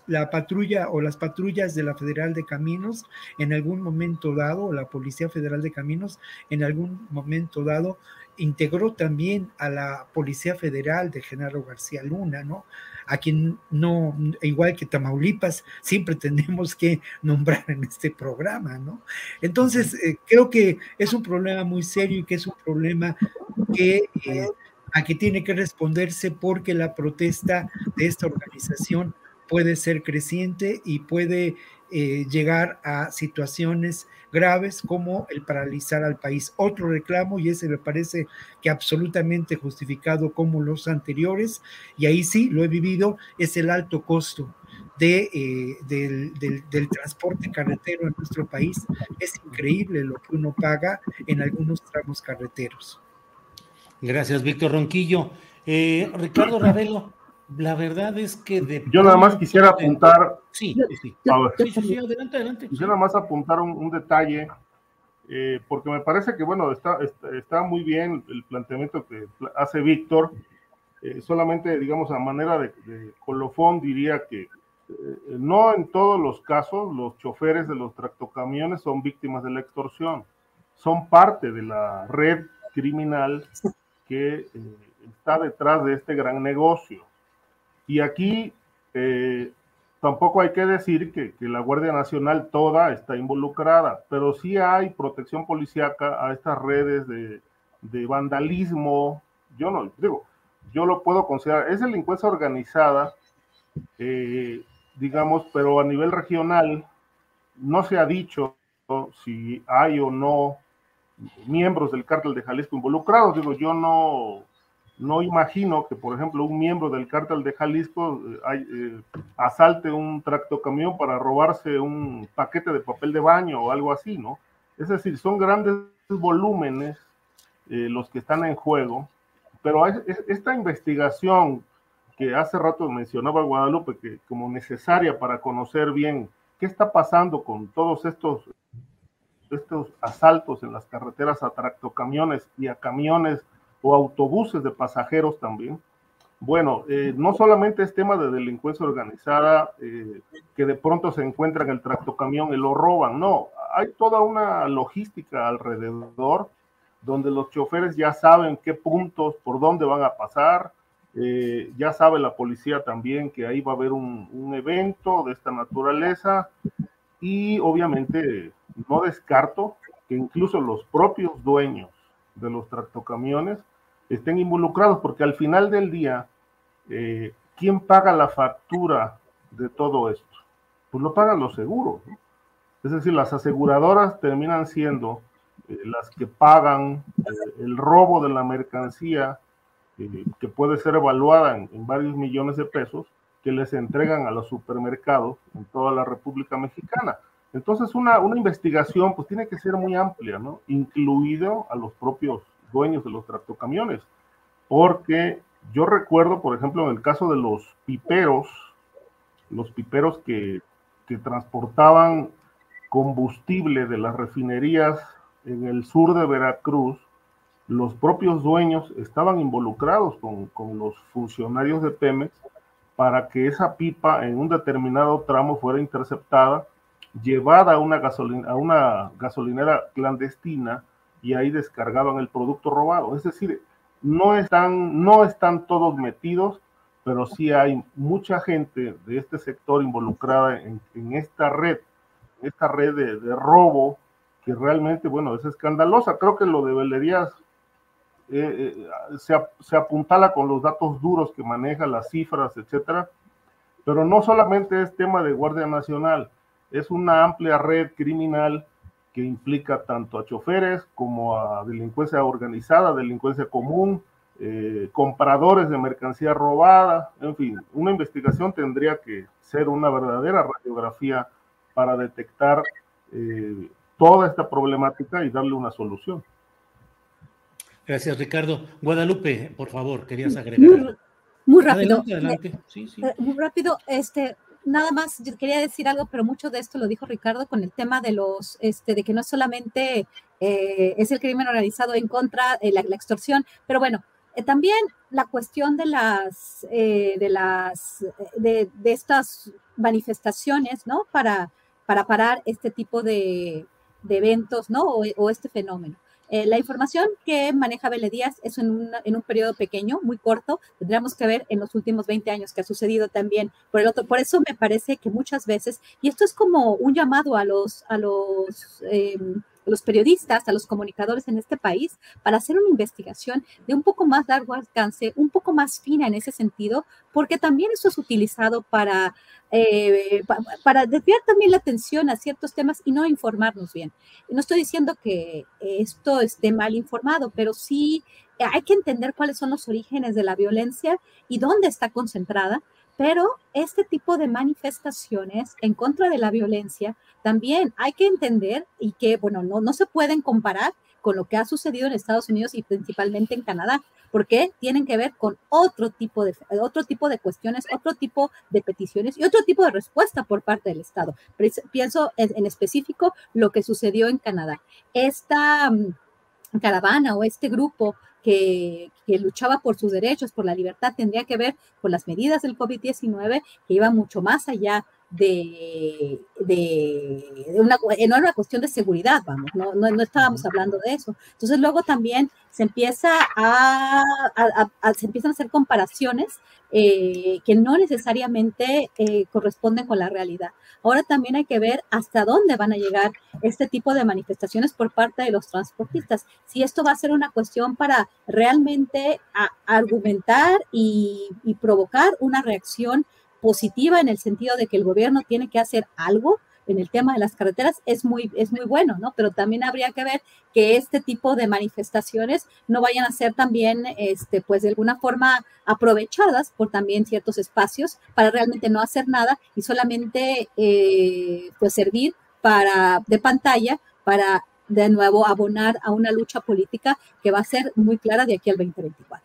la, patrulla o las patrullas de la Federal de Caminos en algún momento dado, la Policía Federal de Caminos en algún momento dado integró también a la Policía Federal de Genaro García Luna, ¿no? A quien no, igual que Tamaulipas, siempre tenemos que nombrar en este programa, ¿no? Entonces, eh, creo que es un problema muy serio y que es un problema que eh, a que tiene que responderse porque la protesta de esta organización puede ser creciente y puede eh, llegar a situaciones graves como el paralizar al país. Otro reclamo, y ese me parece que absolutamente justificado como los anteriores, y ahí sí lo he vivido, es el alto costo de, eh, del, del, transporte carretero en nuestro país. Es increíble lo que uno paga en algunos tramos carreteros. Gracias, Víctor Ronquillo. Eh, Ricardo Ravelo, la verdad es que de Yo nada más quisiera apuntar. Sí, sí, sí. adelante, adelante. Quisiera nada más apuntar un, detalle, eh, porque me parece que, bueno, está, está, muy bien el planteamiento que hace Víctor. Eh, solamente, digamos, a manera de, de colofón, diría que no en todos los casos los choferes de los tractocamiones son víctimas de la extorsión, son parte de la red criminal que eh, está detrás de este gran negocio. Y aquí eh, tampoco hay que decir que, la Guardia Nacional toda está involucrada, pero sí hay protección policíaca a estas redes de, vandalismo. Yo no digo, yo lo puedo considerar, es delincuencia organizada, eh, digamos, pero a nivel regional no se ha dicho si hay o no miembros del cártel de Jalisco involucrados. Digo, yo no, no imagino que, por ejemplo, un miembro del cártel de Jalisco eh, eh, asalte un tractocamión para robarse un paquete de papel de baño o algo así, ¿no? Es decir, son grandes volúmenes eh, los que están en juego, pero esta investigación que hace rato mencionaba Guadalupe que como necesaria para conocer bien qué está pasando con todos estos estos asaltos en las carreteras a tractocamiones y a camiones o autobuses de pasajeros también. Bueno, eh, no solamente es tema de delincuencia organizada eh, que de pronto se encuentra en el tractocamión y lo roban, no, hay toda una logística alrededor donde los choferes ya saben qué puntos, por dónde van a pasar, eh, ya sabe la policía también que ahí va a haber un evento de esta naturaleza y obviamente no descarto que incluso los propios dueños de los tractocamiones estén involucrados, porque al final del día, eh, ¿quién paga la factura de todo esto? Pues lo pagan los seguros. Es decir, las aseguradoras terminan siendo eh, las que pagan eh, el robo de la mercancía, que puede ser evaluada en varios millones de pesos, que les entregan a los supermercados en toda la República Mexicana. Entonces, una, una investigación pues tiene que ser muy amplia, ¿no? Incluido a los propios dueños de los tractocamiones, porque yo recuerdo, por ejemplo, en el caso de los piperos, los piperos que, que transportaban combustible de las refinerías en el sur de Veracruz, los propios dueños estaban involucrados con, con, los funcionarios de Pemex para que esa pipa en un determinado tramo fuera interceptada, llevada a una, gasolina, a una gasolinera clandestina y ahí descargaban el producto robado. Es decir, no están, no están todos metidos, pero sí hay mucha gente de este sector involucrada en, esta red, esta red de, robo que realmente, bueno, es escandalosa. Creo que lo de Velerías eh, eh, se, se, apuntala con los datos duros que maneja, las cifras, etcétera, pero no solamente es tema de Guardia Nacional, es una amplia red criminal que implica tanto a choferes como a delincuencia organizada, delincuencia común, eh, compradores de mercancía robada, en fin, una investigación tendría que ser una verdadera radiografía para detectar eh, toda esta problemática y darle una solución. Gracias, Ricardo. Guadalupe, por favor, querías agregar. Muy, rápido. Adelante, eh, muy rápido, este, nada más quería decir algo, pero mucho de esto lo dijo Ricardo con el tema de los, este, de que no solamente es el crimen organizado en contra de la, extorsión, pero bueno, eh, también la cuestión de las, eh, de las, de, estas manifestaciones, ¿no? Para, para parar este tipo de, eventos, ¿no? O, este fenómeno. Eh, la información que maneja Vélez Díaz es en un, en un periodo pequeño, muy corto. Tendríamos que ver en los últimos 20 años que ha sucedido también por el otro. Por eso me parece que muchas veces, y esto es como un llamado a los, a los em, los periodistas, a los comunicadores en este país, para hacer una investigación de un poco más largo alcance, un poco más fina en ese sentido, porque también eso es utilizado para, eh, para desviar también la atención a ciertos temas y no informarnos bien. No estoy diciendo que esto esté mal informado, pero sí hay que entender cuáles son los orígenes de la violencia y dónde está concentrada pero este tipo de manifestaciones en contra de la violencia también hay que entender y que, bueno, no, no se pueden comparar con lo que ha sucedido en Estados Unidos y principalmente en Canadá, porque tienen que ver con otro tipo de, otro tipo de cuestiones, otro tipo de peticiones y otro tipo de respuesta por parte del Estado. Pienso en, específico lo que sucedió en Canadá. Esta mm, caravana o este grupo que, luchaba por sus derechos, por la libertad, tendría que ver con las medidas del COVID-19 que iban mucho más allá de, una, no una cuestión de seguridad, vamos, no, no, estábamos hablando de eso. Entonces luego también se empieza a, se empiezan a hacer comparaciones eh, que no necesariamente eh, corresponden con la realidad. Ahora también hay que ver hasta dónde van a llegar este tipo de manifestaciones por parte de los transportistas. Si esto va a ser una cuestión para realmente argumentar y, y provocar una reacción positiva en el sentido de que el gobierno tiene que hacer algo en el tema de las carreteras es muy, es muy bueno, ¿no? Pero también habría que ver que este tipo de manifestaciones no vayan a ser también, este, pues de alguna forma aprovechadas por también ciertos espacios para realmente no hacer nada y solamente, eh, pues servir para, de pantalla para de nuevo abonar a una lucha política que va a ser muy clara de aquí al 2024.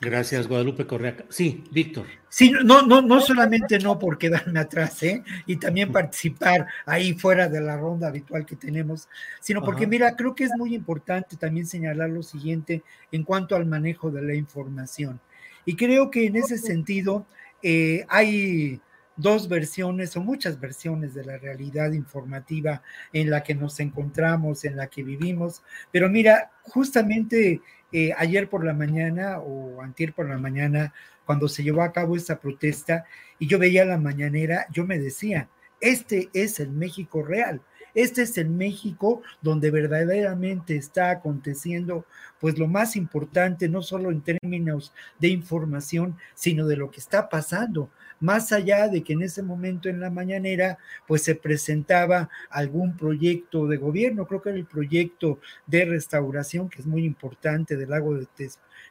Gracias, Guadalupe Correa. Sí, Víctor. Sí, no, no, no solamente no por quedarme atrás, ¿eh? y también participar ahí fuera de la ronda habitual que tenemos, sino porque, mira, creo que es muy importante también señalar lo siguiente en cuanto al manejo de la información. Y creo que en ese sentido eh, hay dos versiones o muchas versiones de la realidad informativa en la que nos encontramos, en la que vivimos. Pero mira, justamente eh, ayer por la mañana o antier por la mañana, cuando se llevó a cabo esta protesta y yo veía la mañanera, yo me decía, este es el México real. Este es el México donde verdaderamente está aconteciendo pues lo más importante, no solo en términos de información, sino de lo que está pasando más allá de que en ese momento en la mañanera pues se presentaba algún proyecto de gobierno, creo que era el proyecto de restauración que es muy importante del lago de,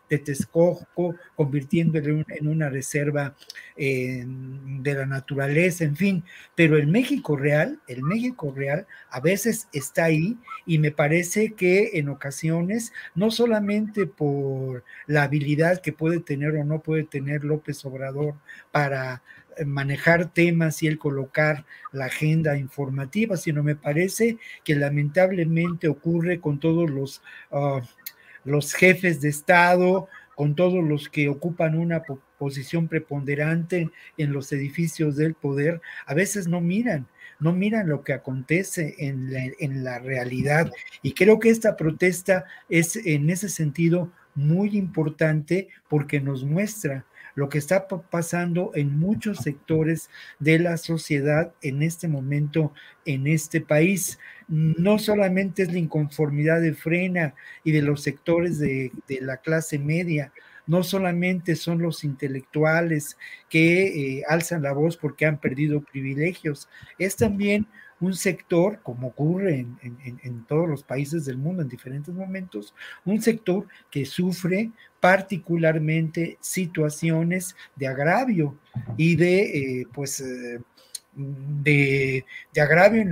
de Texcoco, convirtiéndolo en una reserva de la naturaleza, en fin, pero el México real, el México real a veces está ahí y me parece que en ocasiones, no solamente por la habilidad que puede tener o no puede tener López Obrador para eh, manejar temas y el colocar la agenda informativa, sino me parece que lamentablemente ocurre con todos los ah, los jefes de Estado, con todos los que ocupan una posición preponderante en los edificios del poder, a veces no miran, no miran lo que acontece en la, en la realidad. Y creo que esta protesta es en ese sentido muy importante porque nos muestra lo que está pasando en muchos sectores de la sociedad en este momento en este país. No solamente es la inconformidad de Frena y de los sectores de, la clase media, no solamente son los intelectuales que eh, alzan la voz porque han perdido privilegios, es también un sector, como ocurre en, todos los países del mundo en diferentes momentos, un sector que sufre particularmente situaciones de agravio y de, eh, pues, eh, de, de, agravio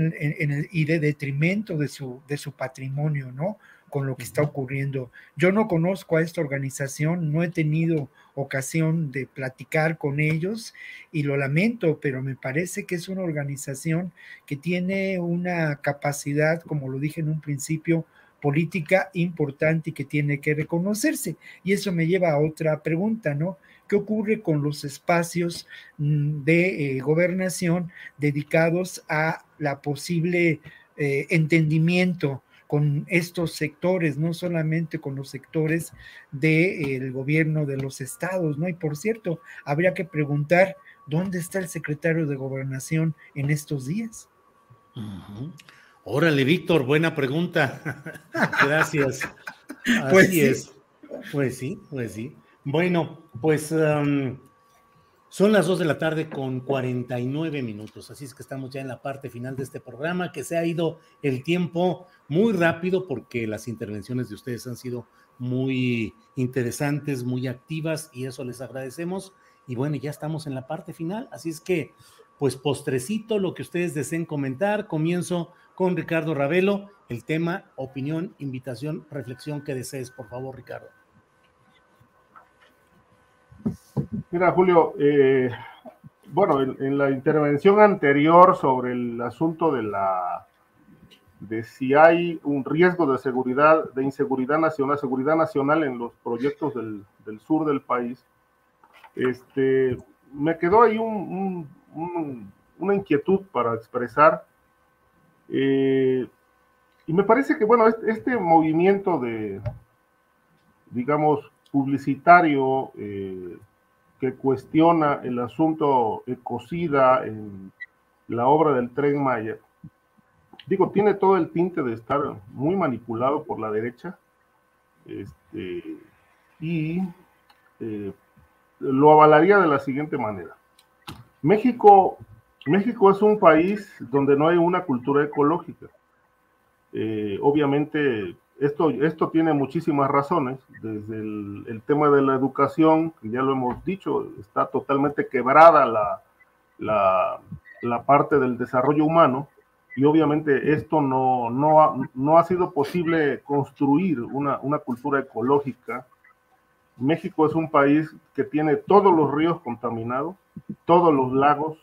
y de detrimento de su, de su patrimonio, ¿no? Con lo que está ocurriendo. Yo no conozco a esta organización, no he tenido ocasión de platicar con ellos y lo lamento, pero me parece que es una organización que tiene una capacidad, como lo dije en un principio, política importante y que tiene que reconocerse. Y eso me lleva a otra pregunta, ¿no? ¿Qué ocurre con los espacios mm, de eh, gobernación dedicados a la posible eh, entendimiento con estos sectores, no solamente con los sectores del gobierno de los estados, ¿no? Y por cierto, habría que preguntar dónde está el secretario de gobernación en estos días. Órale, Víctor, buena pregunta. Gracias. pues sí. es. Pues sí, pues sí. Bueno, pues son las 2 de la tarde con 49 minutos, así es que estamos ya en la parte final de este programa, que se ha ido el tiempo muy rápido porque las intervenciones de ustedes han sido muy interesantes, muy activas y eso les agradecemos. Y bueno, ya estamos en la parte final, así es que pues postrecito, lo que ustedes deseen comentar, comienzo con Ricardo Ravelo, el tema, opinión, invitación, reflexión que desees, por favor, Ricardo. Mira, Julio, eh, bueno, en, la intervención anterior sobre el asunto de la de si hay un riesgo de seguridad, de inseguridad nacional, seguridad nacional en los proyectos del, sur del país, este, me quedó ahí una inquietud para expresar. Eh, y me parece que, bueno, este, este movimiento de, digamos, publicitario eh, que cuestiona el asunto Ecosida en la obra del tren Maya, digo, tiene todo el tinte de estar muy manipulado por la derecha, este, y eh, lo avalaría de la siguiente manera. México, México es un país donde no hay una cultura ecológica. Eh, obviamente esto, esto tiene muchísimas razones, desde el, tema de la educación, que ya lo hemos dicho, está totalmente quebrada la, la, parte del desarrollo humano, y obviamente esto no, no, ha, no ha sido posible construir una, una cultura ecológica. México es un país que tiene todos los ríos contaminados, todos los lagos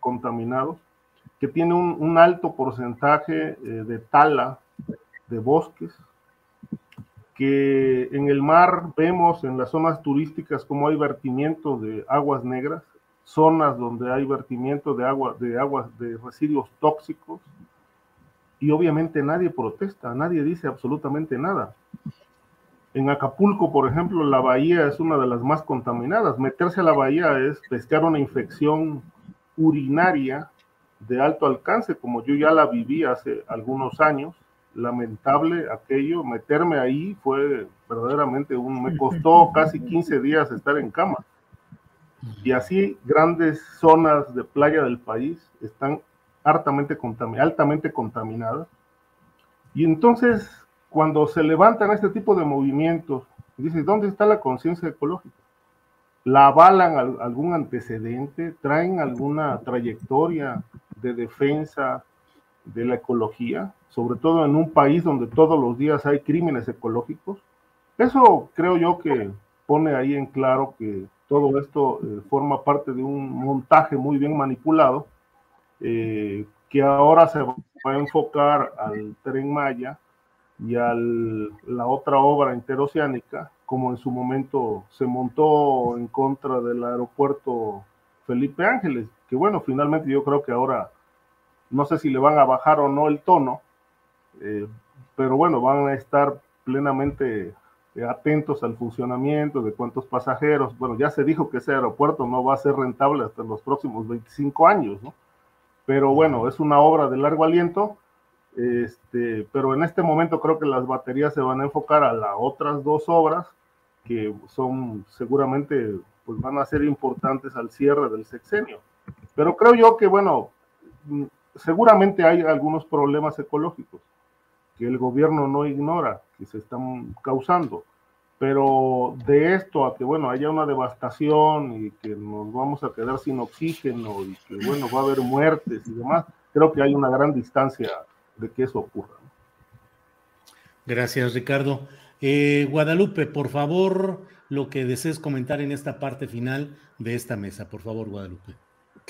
contaminados, que tiene un, alto porcentaje eh, de tala de bosques, que en el mar vemos en las zonas turísticas como hay vertimiento de aguas negras, zonas donde hay vertimiento de agua, de aguas, de residuos tóxicos, y obviamente nadie protesta, nadie dice absolutamente nada. En Acapulco, por ejemplo, la bahía es una de las más contaminadas. Meterse a la bahía es pescar una infección urinaria de alto alcance, como yo ya la viví hace algunos años, lamentable aquello, meterme ahí fue verdaderamente un, me costó casi 15 días estar en cama. Y así grandes zonas de playa del país están altamente contaminadas. Y entonces, cuando se levantan este tipo de movimientos, dice, ¿dónde está la conciencia ecológica? ¿La avalan algún antecedente? ¿Traen alguna trayectoria de defensa de la ecología? Sobre todo en un país donde todos los días hay crímenes ecológicos. Eso creo yo que pone ahí en claro que todo esto eh, forma parte de un montaje muy bien manipulado, eh, que ahora se va a enfocar al tren Maya y a la otra obra interoceánica, como en su momento se montó en contra del aeropuerto Felipe Ángeles, que bueno, finalmente yo creo que ahora no sé si le van a bajar o no el tono, eh, pero bueno, van a estar plenamente atentos al funcionamiento de cuántos pasajeros. Bueno, ya se dijo que ese aeropuerto no va a ser rentable hasta los próximos 25 años, ¿no? Pero bueno, es una obra de largo aliento, este, pero en este momento creo que las baterías se van a enfocar a las otras dos obras que son seguramente, pues van a ser importantes al cierre del sexenio. Pero creo yo que, bueno, mm, seguramente hay algunos problemas ecológicos que el gobierno no ignora, que se están causando. Pero de esto a que, bueno, haya una devastación y que nos vamos a quedar sin oxígeno y que, bueno, va a haber muertes y demás, creo que hay una gran distancia de que eso ocurra. Gracias, Ricardo. Eh, Guadalupe, por favor, lo que desees comentar en esta parte final de esta mesa. Por favor, Guadalupe.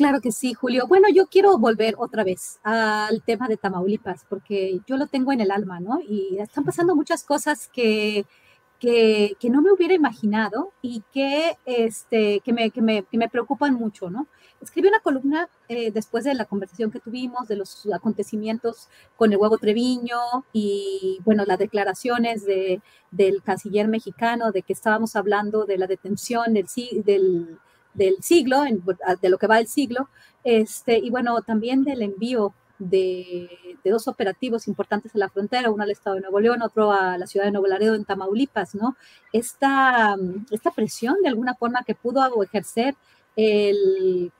Claro que sí, Julio. Bueno, yo quiero volver otra vez al tema de Tamaulipas, porque yo lo tengo en el alma, ¿no? Y están pasando muchas cosas que, que, no me hubiera imaginado y que, este, que, me, que, me, que me preocupan mucho, ¿no? Escribí una columna eh, después de la conversación que tuvimos, de los acontecimientos con el huevo Treviño y, bueno, las declaraciones de, del canciller mexicano de que estábamos hablando de la detención del, del del siglo, de lo que va el siglo, este, y bueno, también del envío de, dos operativos importantes a la frontera, uno al estado de Nuevo León, otro a la ciudad de Nuevo Laredo en Tamaulipas, ¿no? Esta, esta presión de alguna forma que pudo ejercer el,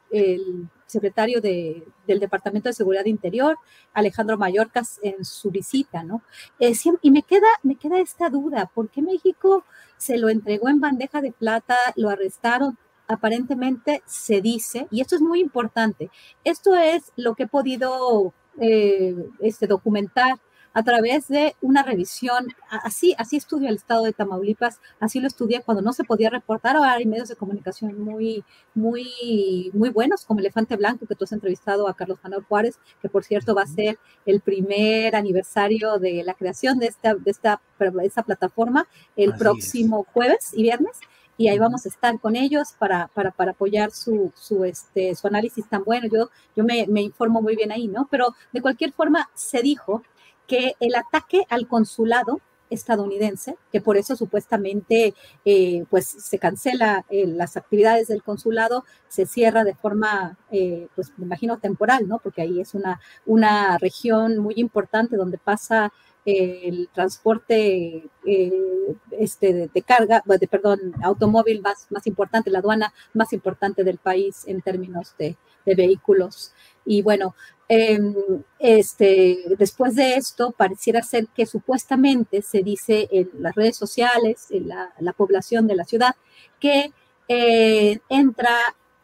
secretario del Departamento de Seguridad Interior, Alejandro Mayorkas, en su visita, ¿no? Eh, y me queda, me queda esta duda, ¿por qué México se lo entregó en bandeja de plata, lo arrestaron? Aparentemente se dice, y esto es muy importante, esto es lo que he podido eh, este, documentar a través de una revisión, así, así estudio el estado de Tamaulipas, así lo estudié cuando no se podía reportar, ahora hay medios de comunicación muy, muy, muy buenos, como Elefante Blanco, que tú has entrevistado a Carlos Manuel Juárez, que por cierto va a ser el primer aniversario de la creación de esta, de esta, esta plataforma el próximo jueves y viernes y ahí vamos a estar con ellos para, para, para apoyar su, su, este, su análisis tan bueno. Yo, yo me, me, informo muy bien ahí, ¿no? Pero de cualquier forma se dijo que el ataque al consulado estadounidense, que por eso supuestamente eh, pues se cancela eh, las actividades del consulado, se cierra de forma, eh, pues me imagino temporal, ¿no? Porque ahí es una, una región muy importante donde pasa el transporte eh, este, de, carga, de, perdón, automóvil más, más importante, la aduana más importante del país en términos de, vehículos. Y bueno, em, este, después de esto, pareciera ser que supuestamente se dice en las redes sociales, en la, población de la ciudad, que eh, entra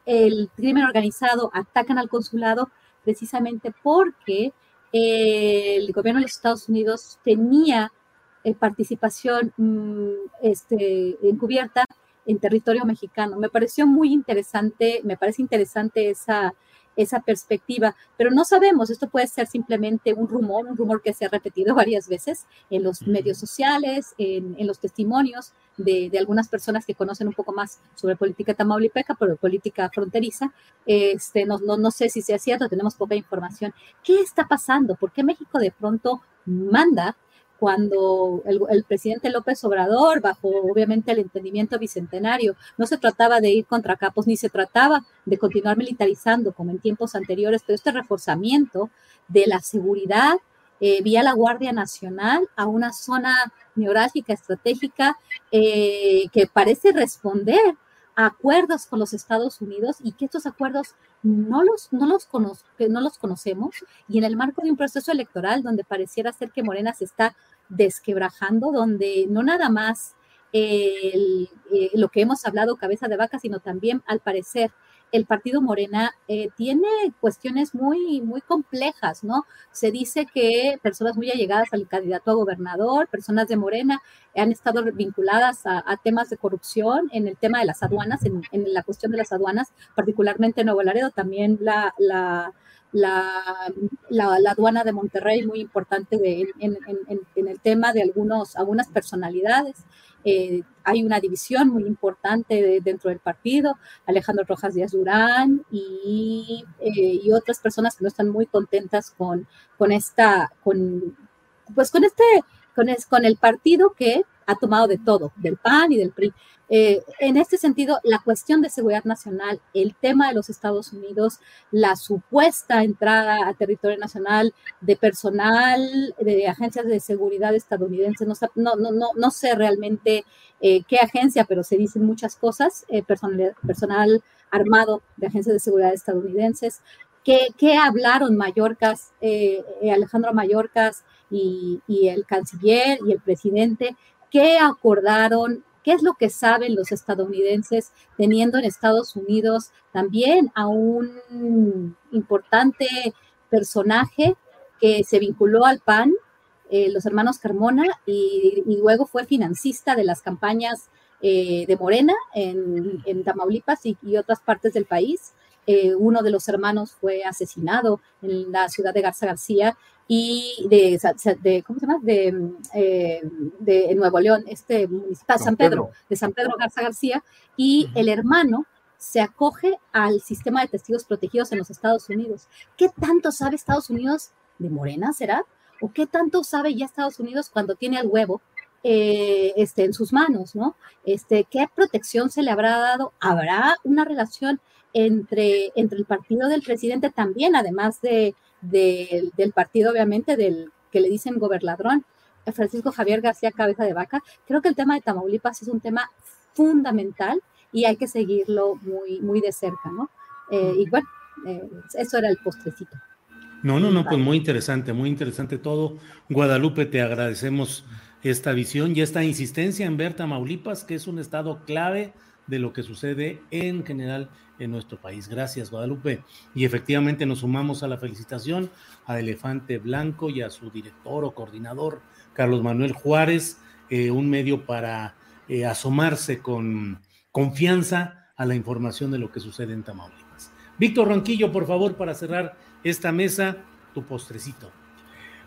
el crimen organizado, atacan al consulado precisamente porque el gobierno de Estados Unidos tenía eh, participación mm, este, encubierta en territorio mexicano. Me pareció muy interesante, me parece interesante esa, esa perspectiva, pero no sabemos, esto puede ser simplemente un rumor, un rumor que se ha repetido varias veces en los medios sociales, en, los testimonios de, algunas personas que conocen un poco más sobre política tamaulipeca, pero política fronteriza. Este, no, no, no sé si sea cierto, tenemos poca información. ¿Qué está pasando? ¿Por qué México de pronto manda cuando el, presidente López Obrador, bajo obviamente el entendimiento bicentenario, no se trataba de ir contra capos ni se trataba de continuar militarizando como en tiempos anteriores, pero este reforzamiento de la seguridad eh, vía la Guardia Nacional a una zona neurálgica estratégica eh, que parece responder acuerdos con los Estados Unidos y que estos acuerdos no los, no los, no los conocemos y en el marco de un proceso electoral donde pareciera ser que Morena se está desquebrajando, donde no nada más eh, lo que hemos hablado cabeza de vaca, sino también al parecer el partido Morena eh, tiene cuestiones muy, muy complejas, ¿no? Se dice que personas muy allegadas al candidato a gobernador, personas de Morena, han estado vinculadas a, temas de corrupción en el tema de las aduanas, en, la cuestión de las aduanas, particularmente en Nuevo Laredo, también la, la, la, aduana de Monterrey, muy importante en, el tema de algunos, algunas personalidades. Eh, hay una división muy importante dentro del partido, Alejandro Rojas Díaz Durán y, eh, y, otras personas que no están muy contentas con, con esta, con, pues con este, con, con el partido que ha tomado de todo, del PAN y del PRI. Eh, en este sentido, la cuestión de seguridad nacional, el tema de los Estados Unidos, la supuesta entrada a territorio nacional de personal de agencias de seguridad estadounidenses, no, no, no, no sé realmente eh, qué agencia, pero se dicen muchas cosas, eh, personal, personal armado de agencias de seguridad estadounidenses. ¿Qué, qué hablaron Mallorcas, Alejandro Mallorcas y, y el canciller y el presidente? ¿Qué acordaron? ¿Qué es lo que saben los estadounidenses teniendo en Estados Unidos también a un importante personaje que se vinculó al PAN, eh, los hermanos Carmona, y, luego fue financista de las campañas eh, de Morena en, Tamaulipas y, otras partes del país? Eh, uno de los hermanos fue asesinado en la ciudad de Garza García y de, ¿cómo se llama? De, eh, de Nuevo León, este municipal, San, Pedro, de San Pedro Garza García, y el hermano se acoge al sistema de testigos protegidos en los Estados Unidos. ¿Qué tanto sabe Estados Unidos de Morena, será? ¿O qué tanto sabe ya Estados Unidos cuando tiene el huevo eh, este, en sus manos, ¿no? Este, ¿Qué protección se le habrá dado? ¿Habrá una relación entre, entre el partido del presidente también, además de, del partido, obviamente, del que le dicen gobernadrón, Francisco Javier García Cabeza de Vaca. Creo que el tema de Tamaulipas es un tema fundamental y hay que seguirlo muy, muy de cerca, ¿no? Eh, y bueno, eh, eso era el postrecito. No, no, no, pues muy interesante, muy interesante todo. Guadalupe, te agradecemos esta visión y esta insistencia en ver Tamaulipas, que es un estado clave de lo que sucede en general en nuestro país. Gracias, Guadalupe. Y efectivamente nos sumamos a la felicitación a Elefante Blanco y a su director o coordinador, Carlos Manuel Juárez, eh, un medio para eh, asomarse con confianza a la información de lo que sucede en Tamaulipas. Víctor Ronquillo, por favor, para cerrar esta mesa, tu postrecito.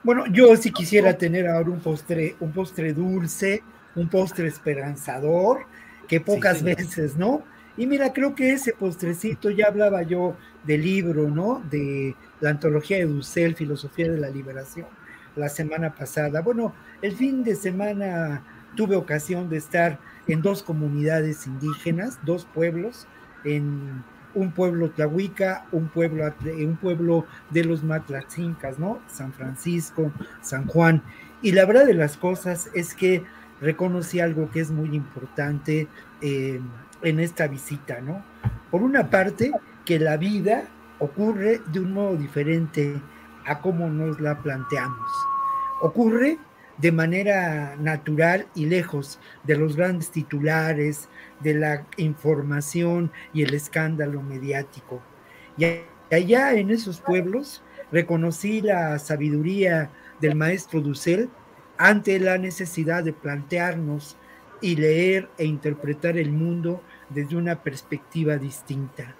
Bueno, yo sí quisiera tener ahora un postre, un postre dulce, un postre esperanzador, que pocas veces, ¿no? Y mira, creo que ese postrecito, ya hablaba yo del libro, ¿no? De la antología de Dussel, Filosofía de la Liberación, la semana pasada. Bueno, el fin de semana tuve ocasión de estar en dos comunidades indígenas, dos pueblos, en un pueblo tlahuica, un pueblo, un pueblo de los matlaxincas, ¿no? San Francisco, San Juan. Y la verdad de las cosas es que reconocí algo que es muy importante. Eh, en esta visita, ¿no? Por una parte, que la vida ocurre de un modo diferente a cómo nos la planteamos. Ocurre de manera natural y lejos de los grandes titulares, de la información y el escándalo mediático. Y allá en esos pueblos reconocí la sabiduría del maestro Dussel ante la necesidad de plantearnos y leer e interpretar el mundo desde una perspectiva distinta,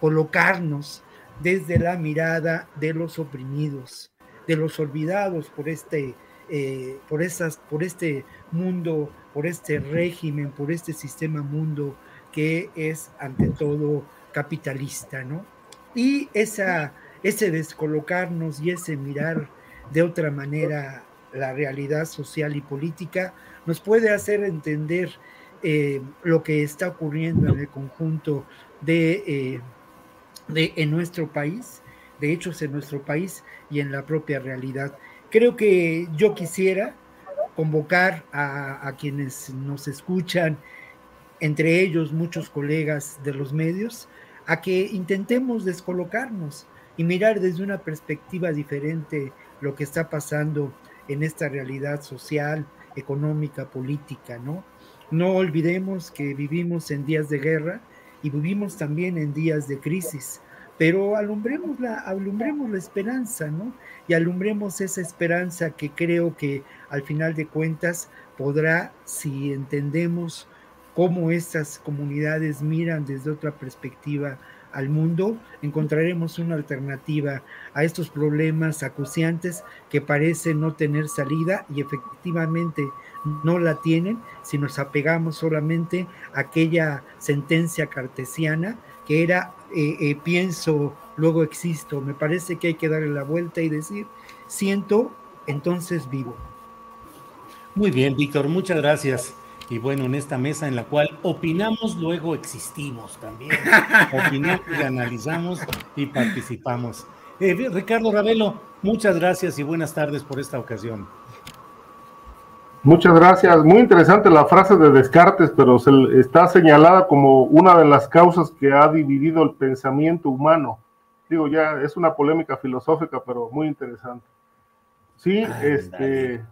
colocarnos desde la mirada de los oprimidos, de los olvidados por este, eh, por esas, por este mundo, por este régimen, por este sistema mundo que es ante todo capitalista, ¿no? Y esa, ese descolocarnos y ese mirar de otra manera la realidad social y política nos puede hacer entender eh, lo que está ocurriendo en el conjunto de, eh, de, en nuestro país, de hechos en nuestro país y en la propia realidad. Creo que yo quisiera convocar a, a quienes nos escuchan, entre ellos muchos colegas de los medios, a que intentemos descolocarnos y mirar desde una perspectiva diferente lo que está pasando en esta realidad social, económica, política, ¿no? No olvidemos que vivimos en días de guerra y vivimos también en días de crisis, pero alumbremos la, alumbremos la esperanza, ¿no? Y alumbremos esa esperanza que creo que al final de cuentas podrá, si entendemos cómo estas comunidades miran desde otra perspectiva al mundo, encontraremos una alternativa a estos problemas acuciantes que parecen no tener salida y efectivamente no la tienen si nos apegamos solamente a aquella sentencia cartesiana que era eh, eh, pienso, luego existo. Me parece que hay que darle la vuelta y decir siento, entonces vivo. Muy bien, Víctor, muchas gracias. Y bueno, en esta mesa en la cual opinamos, luego existimos también. opinamos y analizamos y participamos. Eh, Ricardo Ravelo, muchas gracias y buenas tardes por esta ocasión. Muchas gracias. Muy interesante la frase de Descartes, pero se, está señalada como una de las causas que ha dividido el pensamiento humano. Digo, ya es una polémica filosófica, pero muy interesante. Sí, este.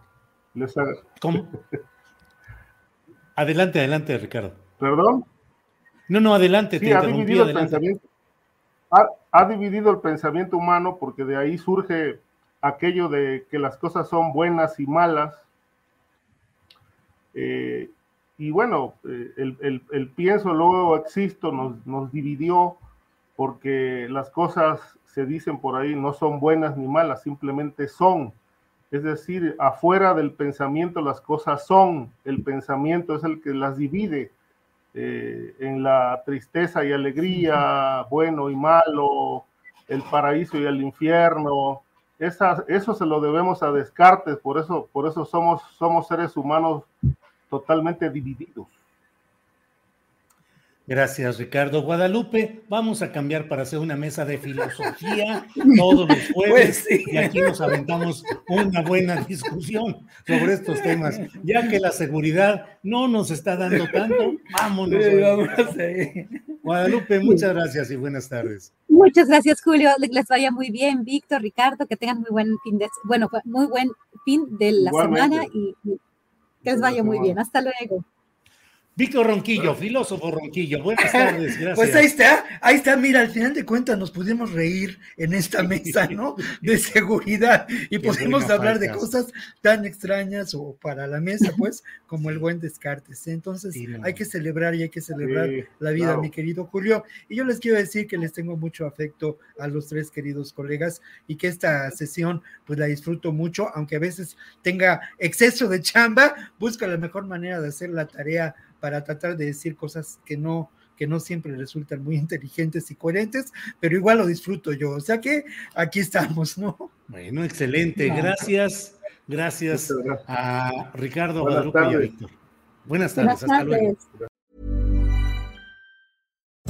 Les ¿Cómo? Adelante, adelante, Ricardo. ¿Perdón? No, no, adelante. Sí, ha dividido el pensamiento. Ha, dividido el pensamiento humano porque de ahí surge aquello de que las cosas son buenas y malas. Eh, y bueno, eh, el, pienso, luego existo, nos, nos dividió porque las cosas se dicen por ahí no son buenas ni malas, simplemente son. Es decir, afuera del pensamiento las cosas son, el pensamiento es el que las divide eh, en la tristeza y alegría, bueno y malo, el paraíso y el infierno. eso se lo debemos a Descartes, por eso, por eso somos, somos seres humanos totalmente divididos. Gracias, Ricardo. Guadalupe, vamos a cambiar para hacer una mesa de filosofía todos los jueves pues y aquí nos aventamos una buena discusión sobre estos temas. Ya que la seguridad no nos está dando tanto, vámonos. Guadalupe, muchas gracias y buenas tardes. Muchas gracias, Julio. Les vaya muy bien, Víctor, Ricardo, que tengan muy buen fin de, bueno, muy buen fin de la semana y que les vaya muy bien. Hasta luego. Víctor Ronquillo, filósofo Ronquillo, buenas tardes, gracias. Pues ahí está, ahí está, mira, al final de cuentas nos pudimos reír en esta mesa, ¿no? De seguridad y pudimos hablar de cosas tan extrañas o para la mesa, pues, como el buen Descartes. Entonces, hay que celebrar y hay que celebrar la vida, mi querido Julio. Y yo les quiero decir que les tengo mucho afecto a los tres queridos colegas y que esta sesión, pues, la disfruto mucho, aunque a veces tenga exceso de chamba, busco la mejor manera de hacer la tarea para tratar de decir cosas que no, que no siempre resultan muy inteligentes y coherentes, pero igual lo disfruto yo. O sea que aquí estamos, ¿no? Bueno, excelente. Gracias, gracias a Ricardo Guadalupe y a Víctor. Buenas tardes, hasta luego.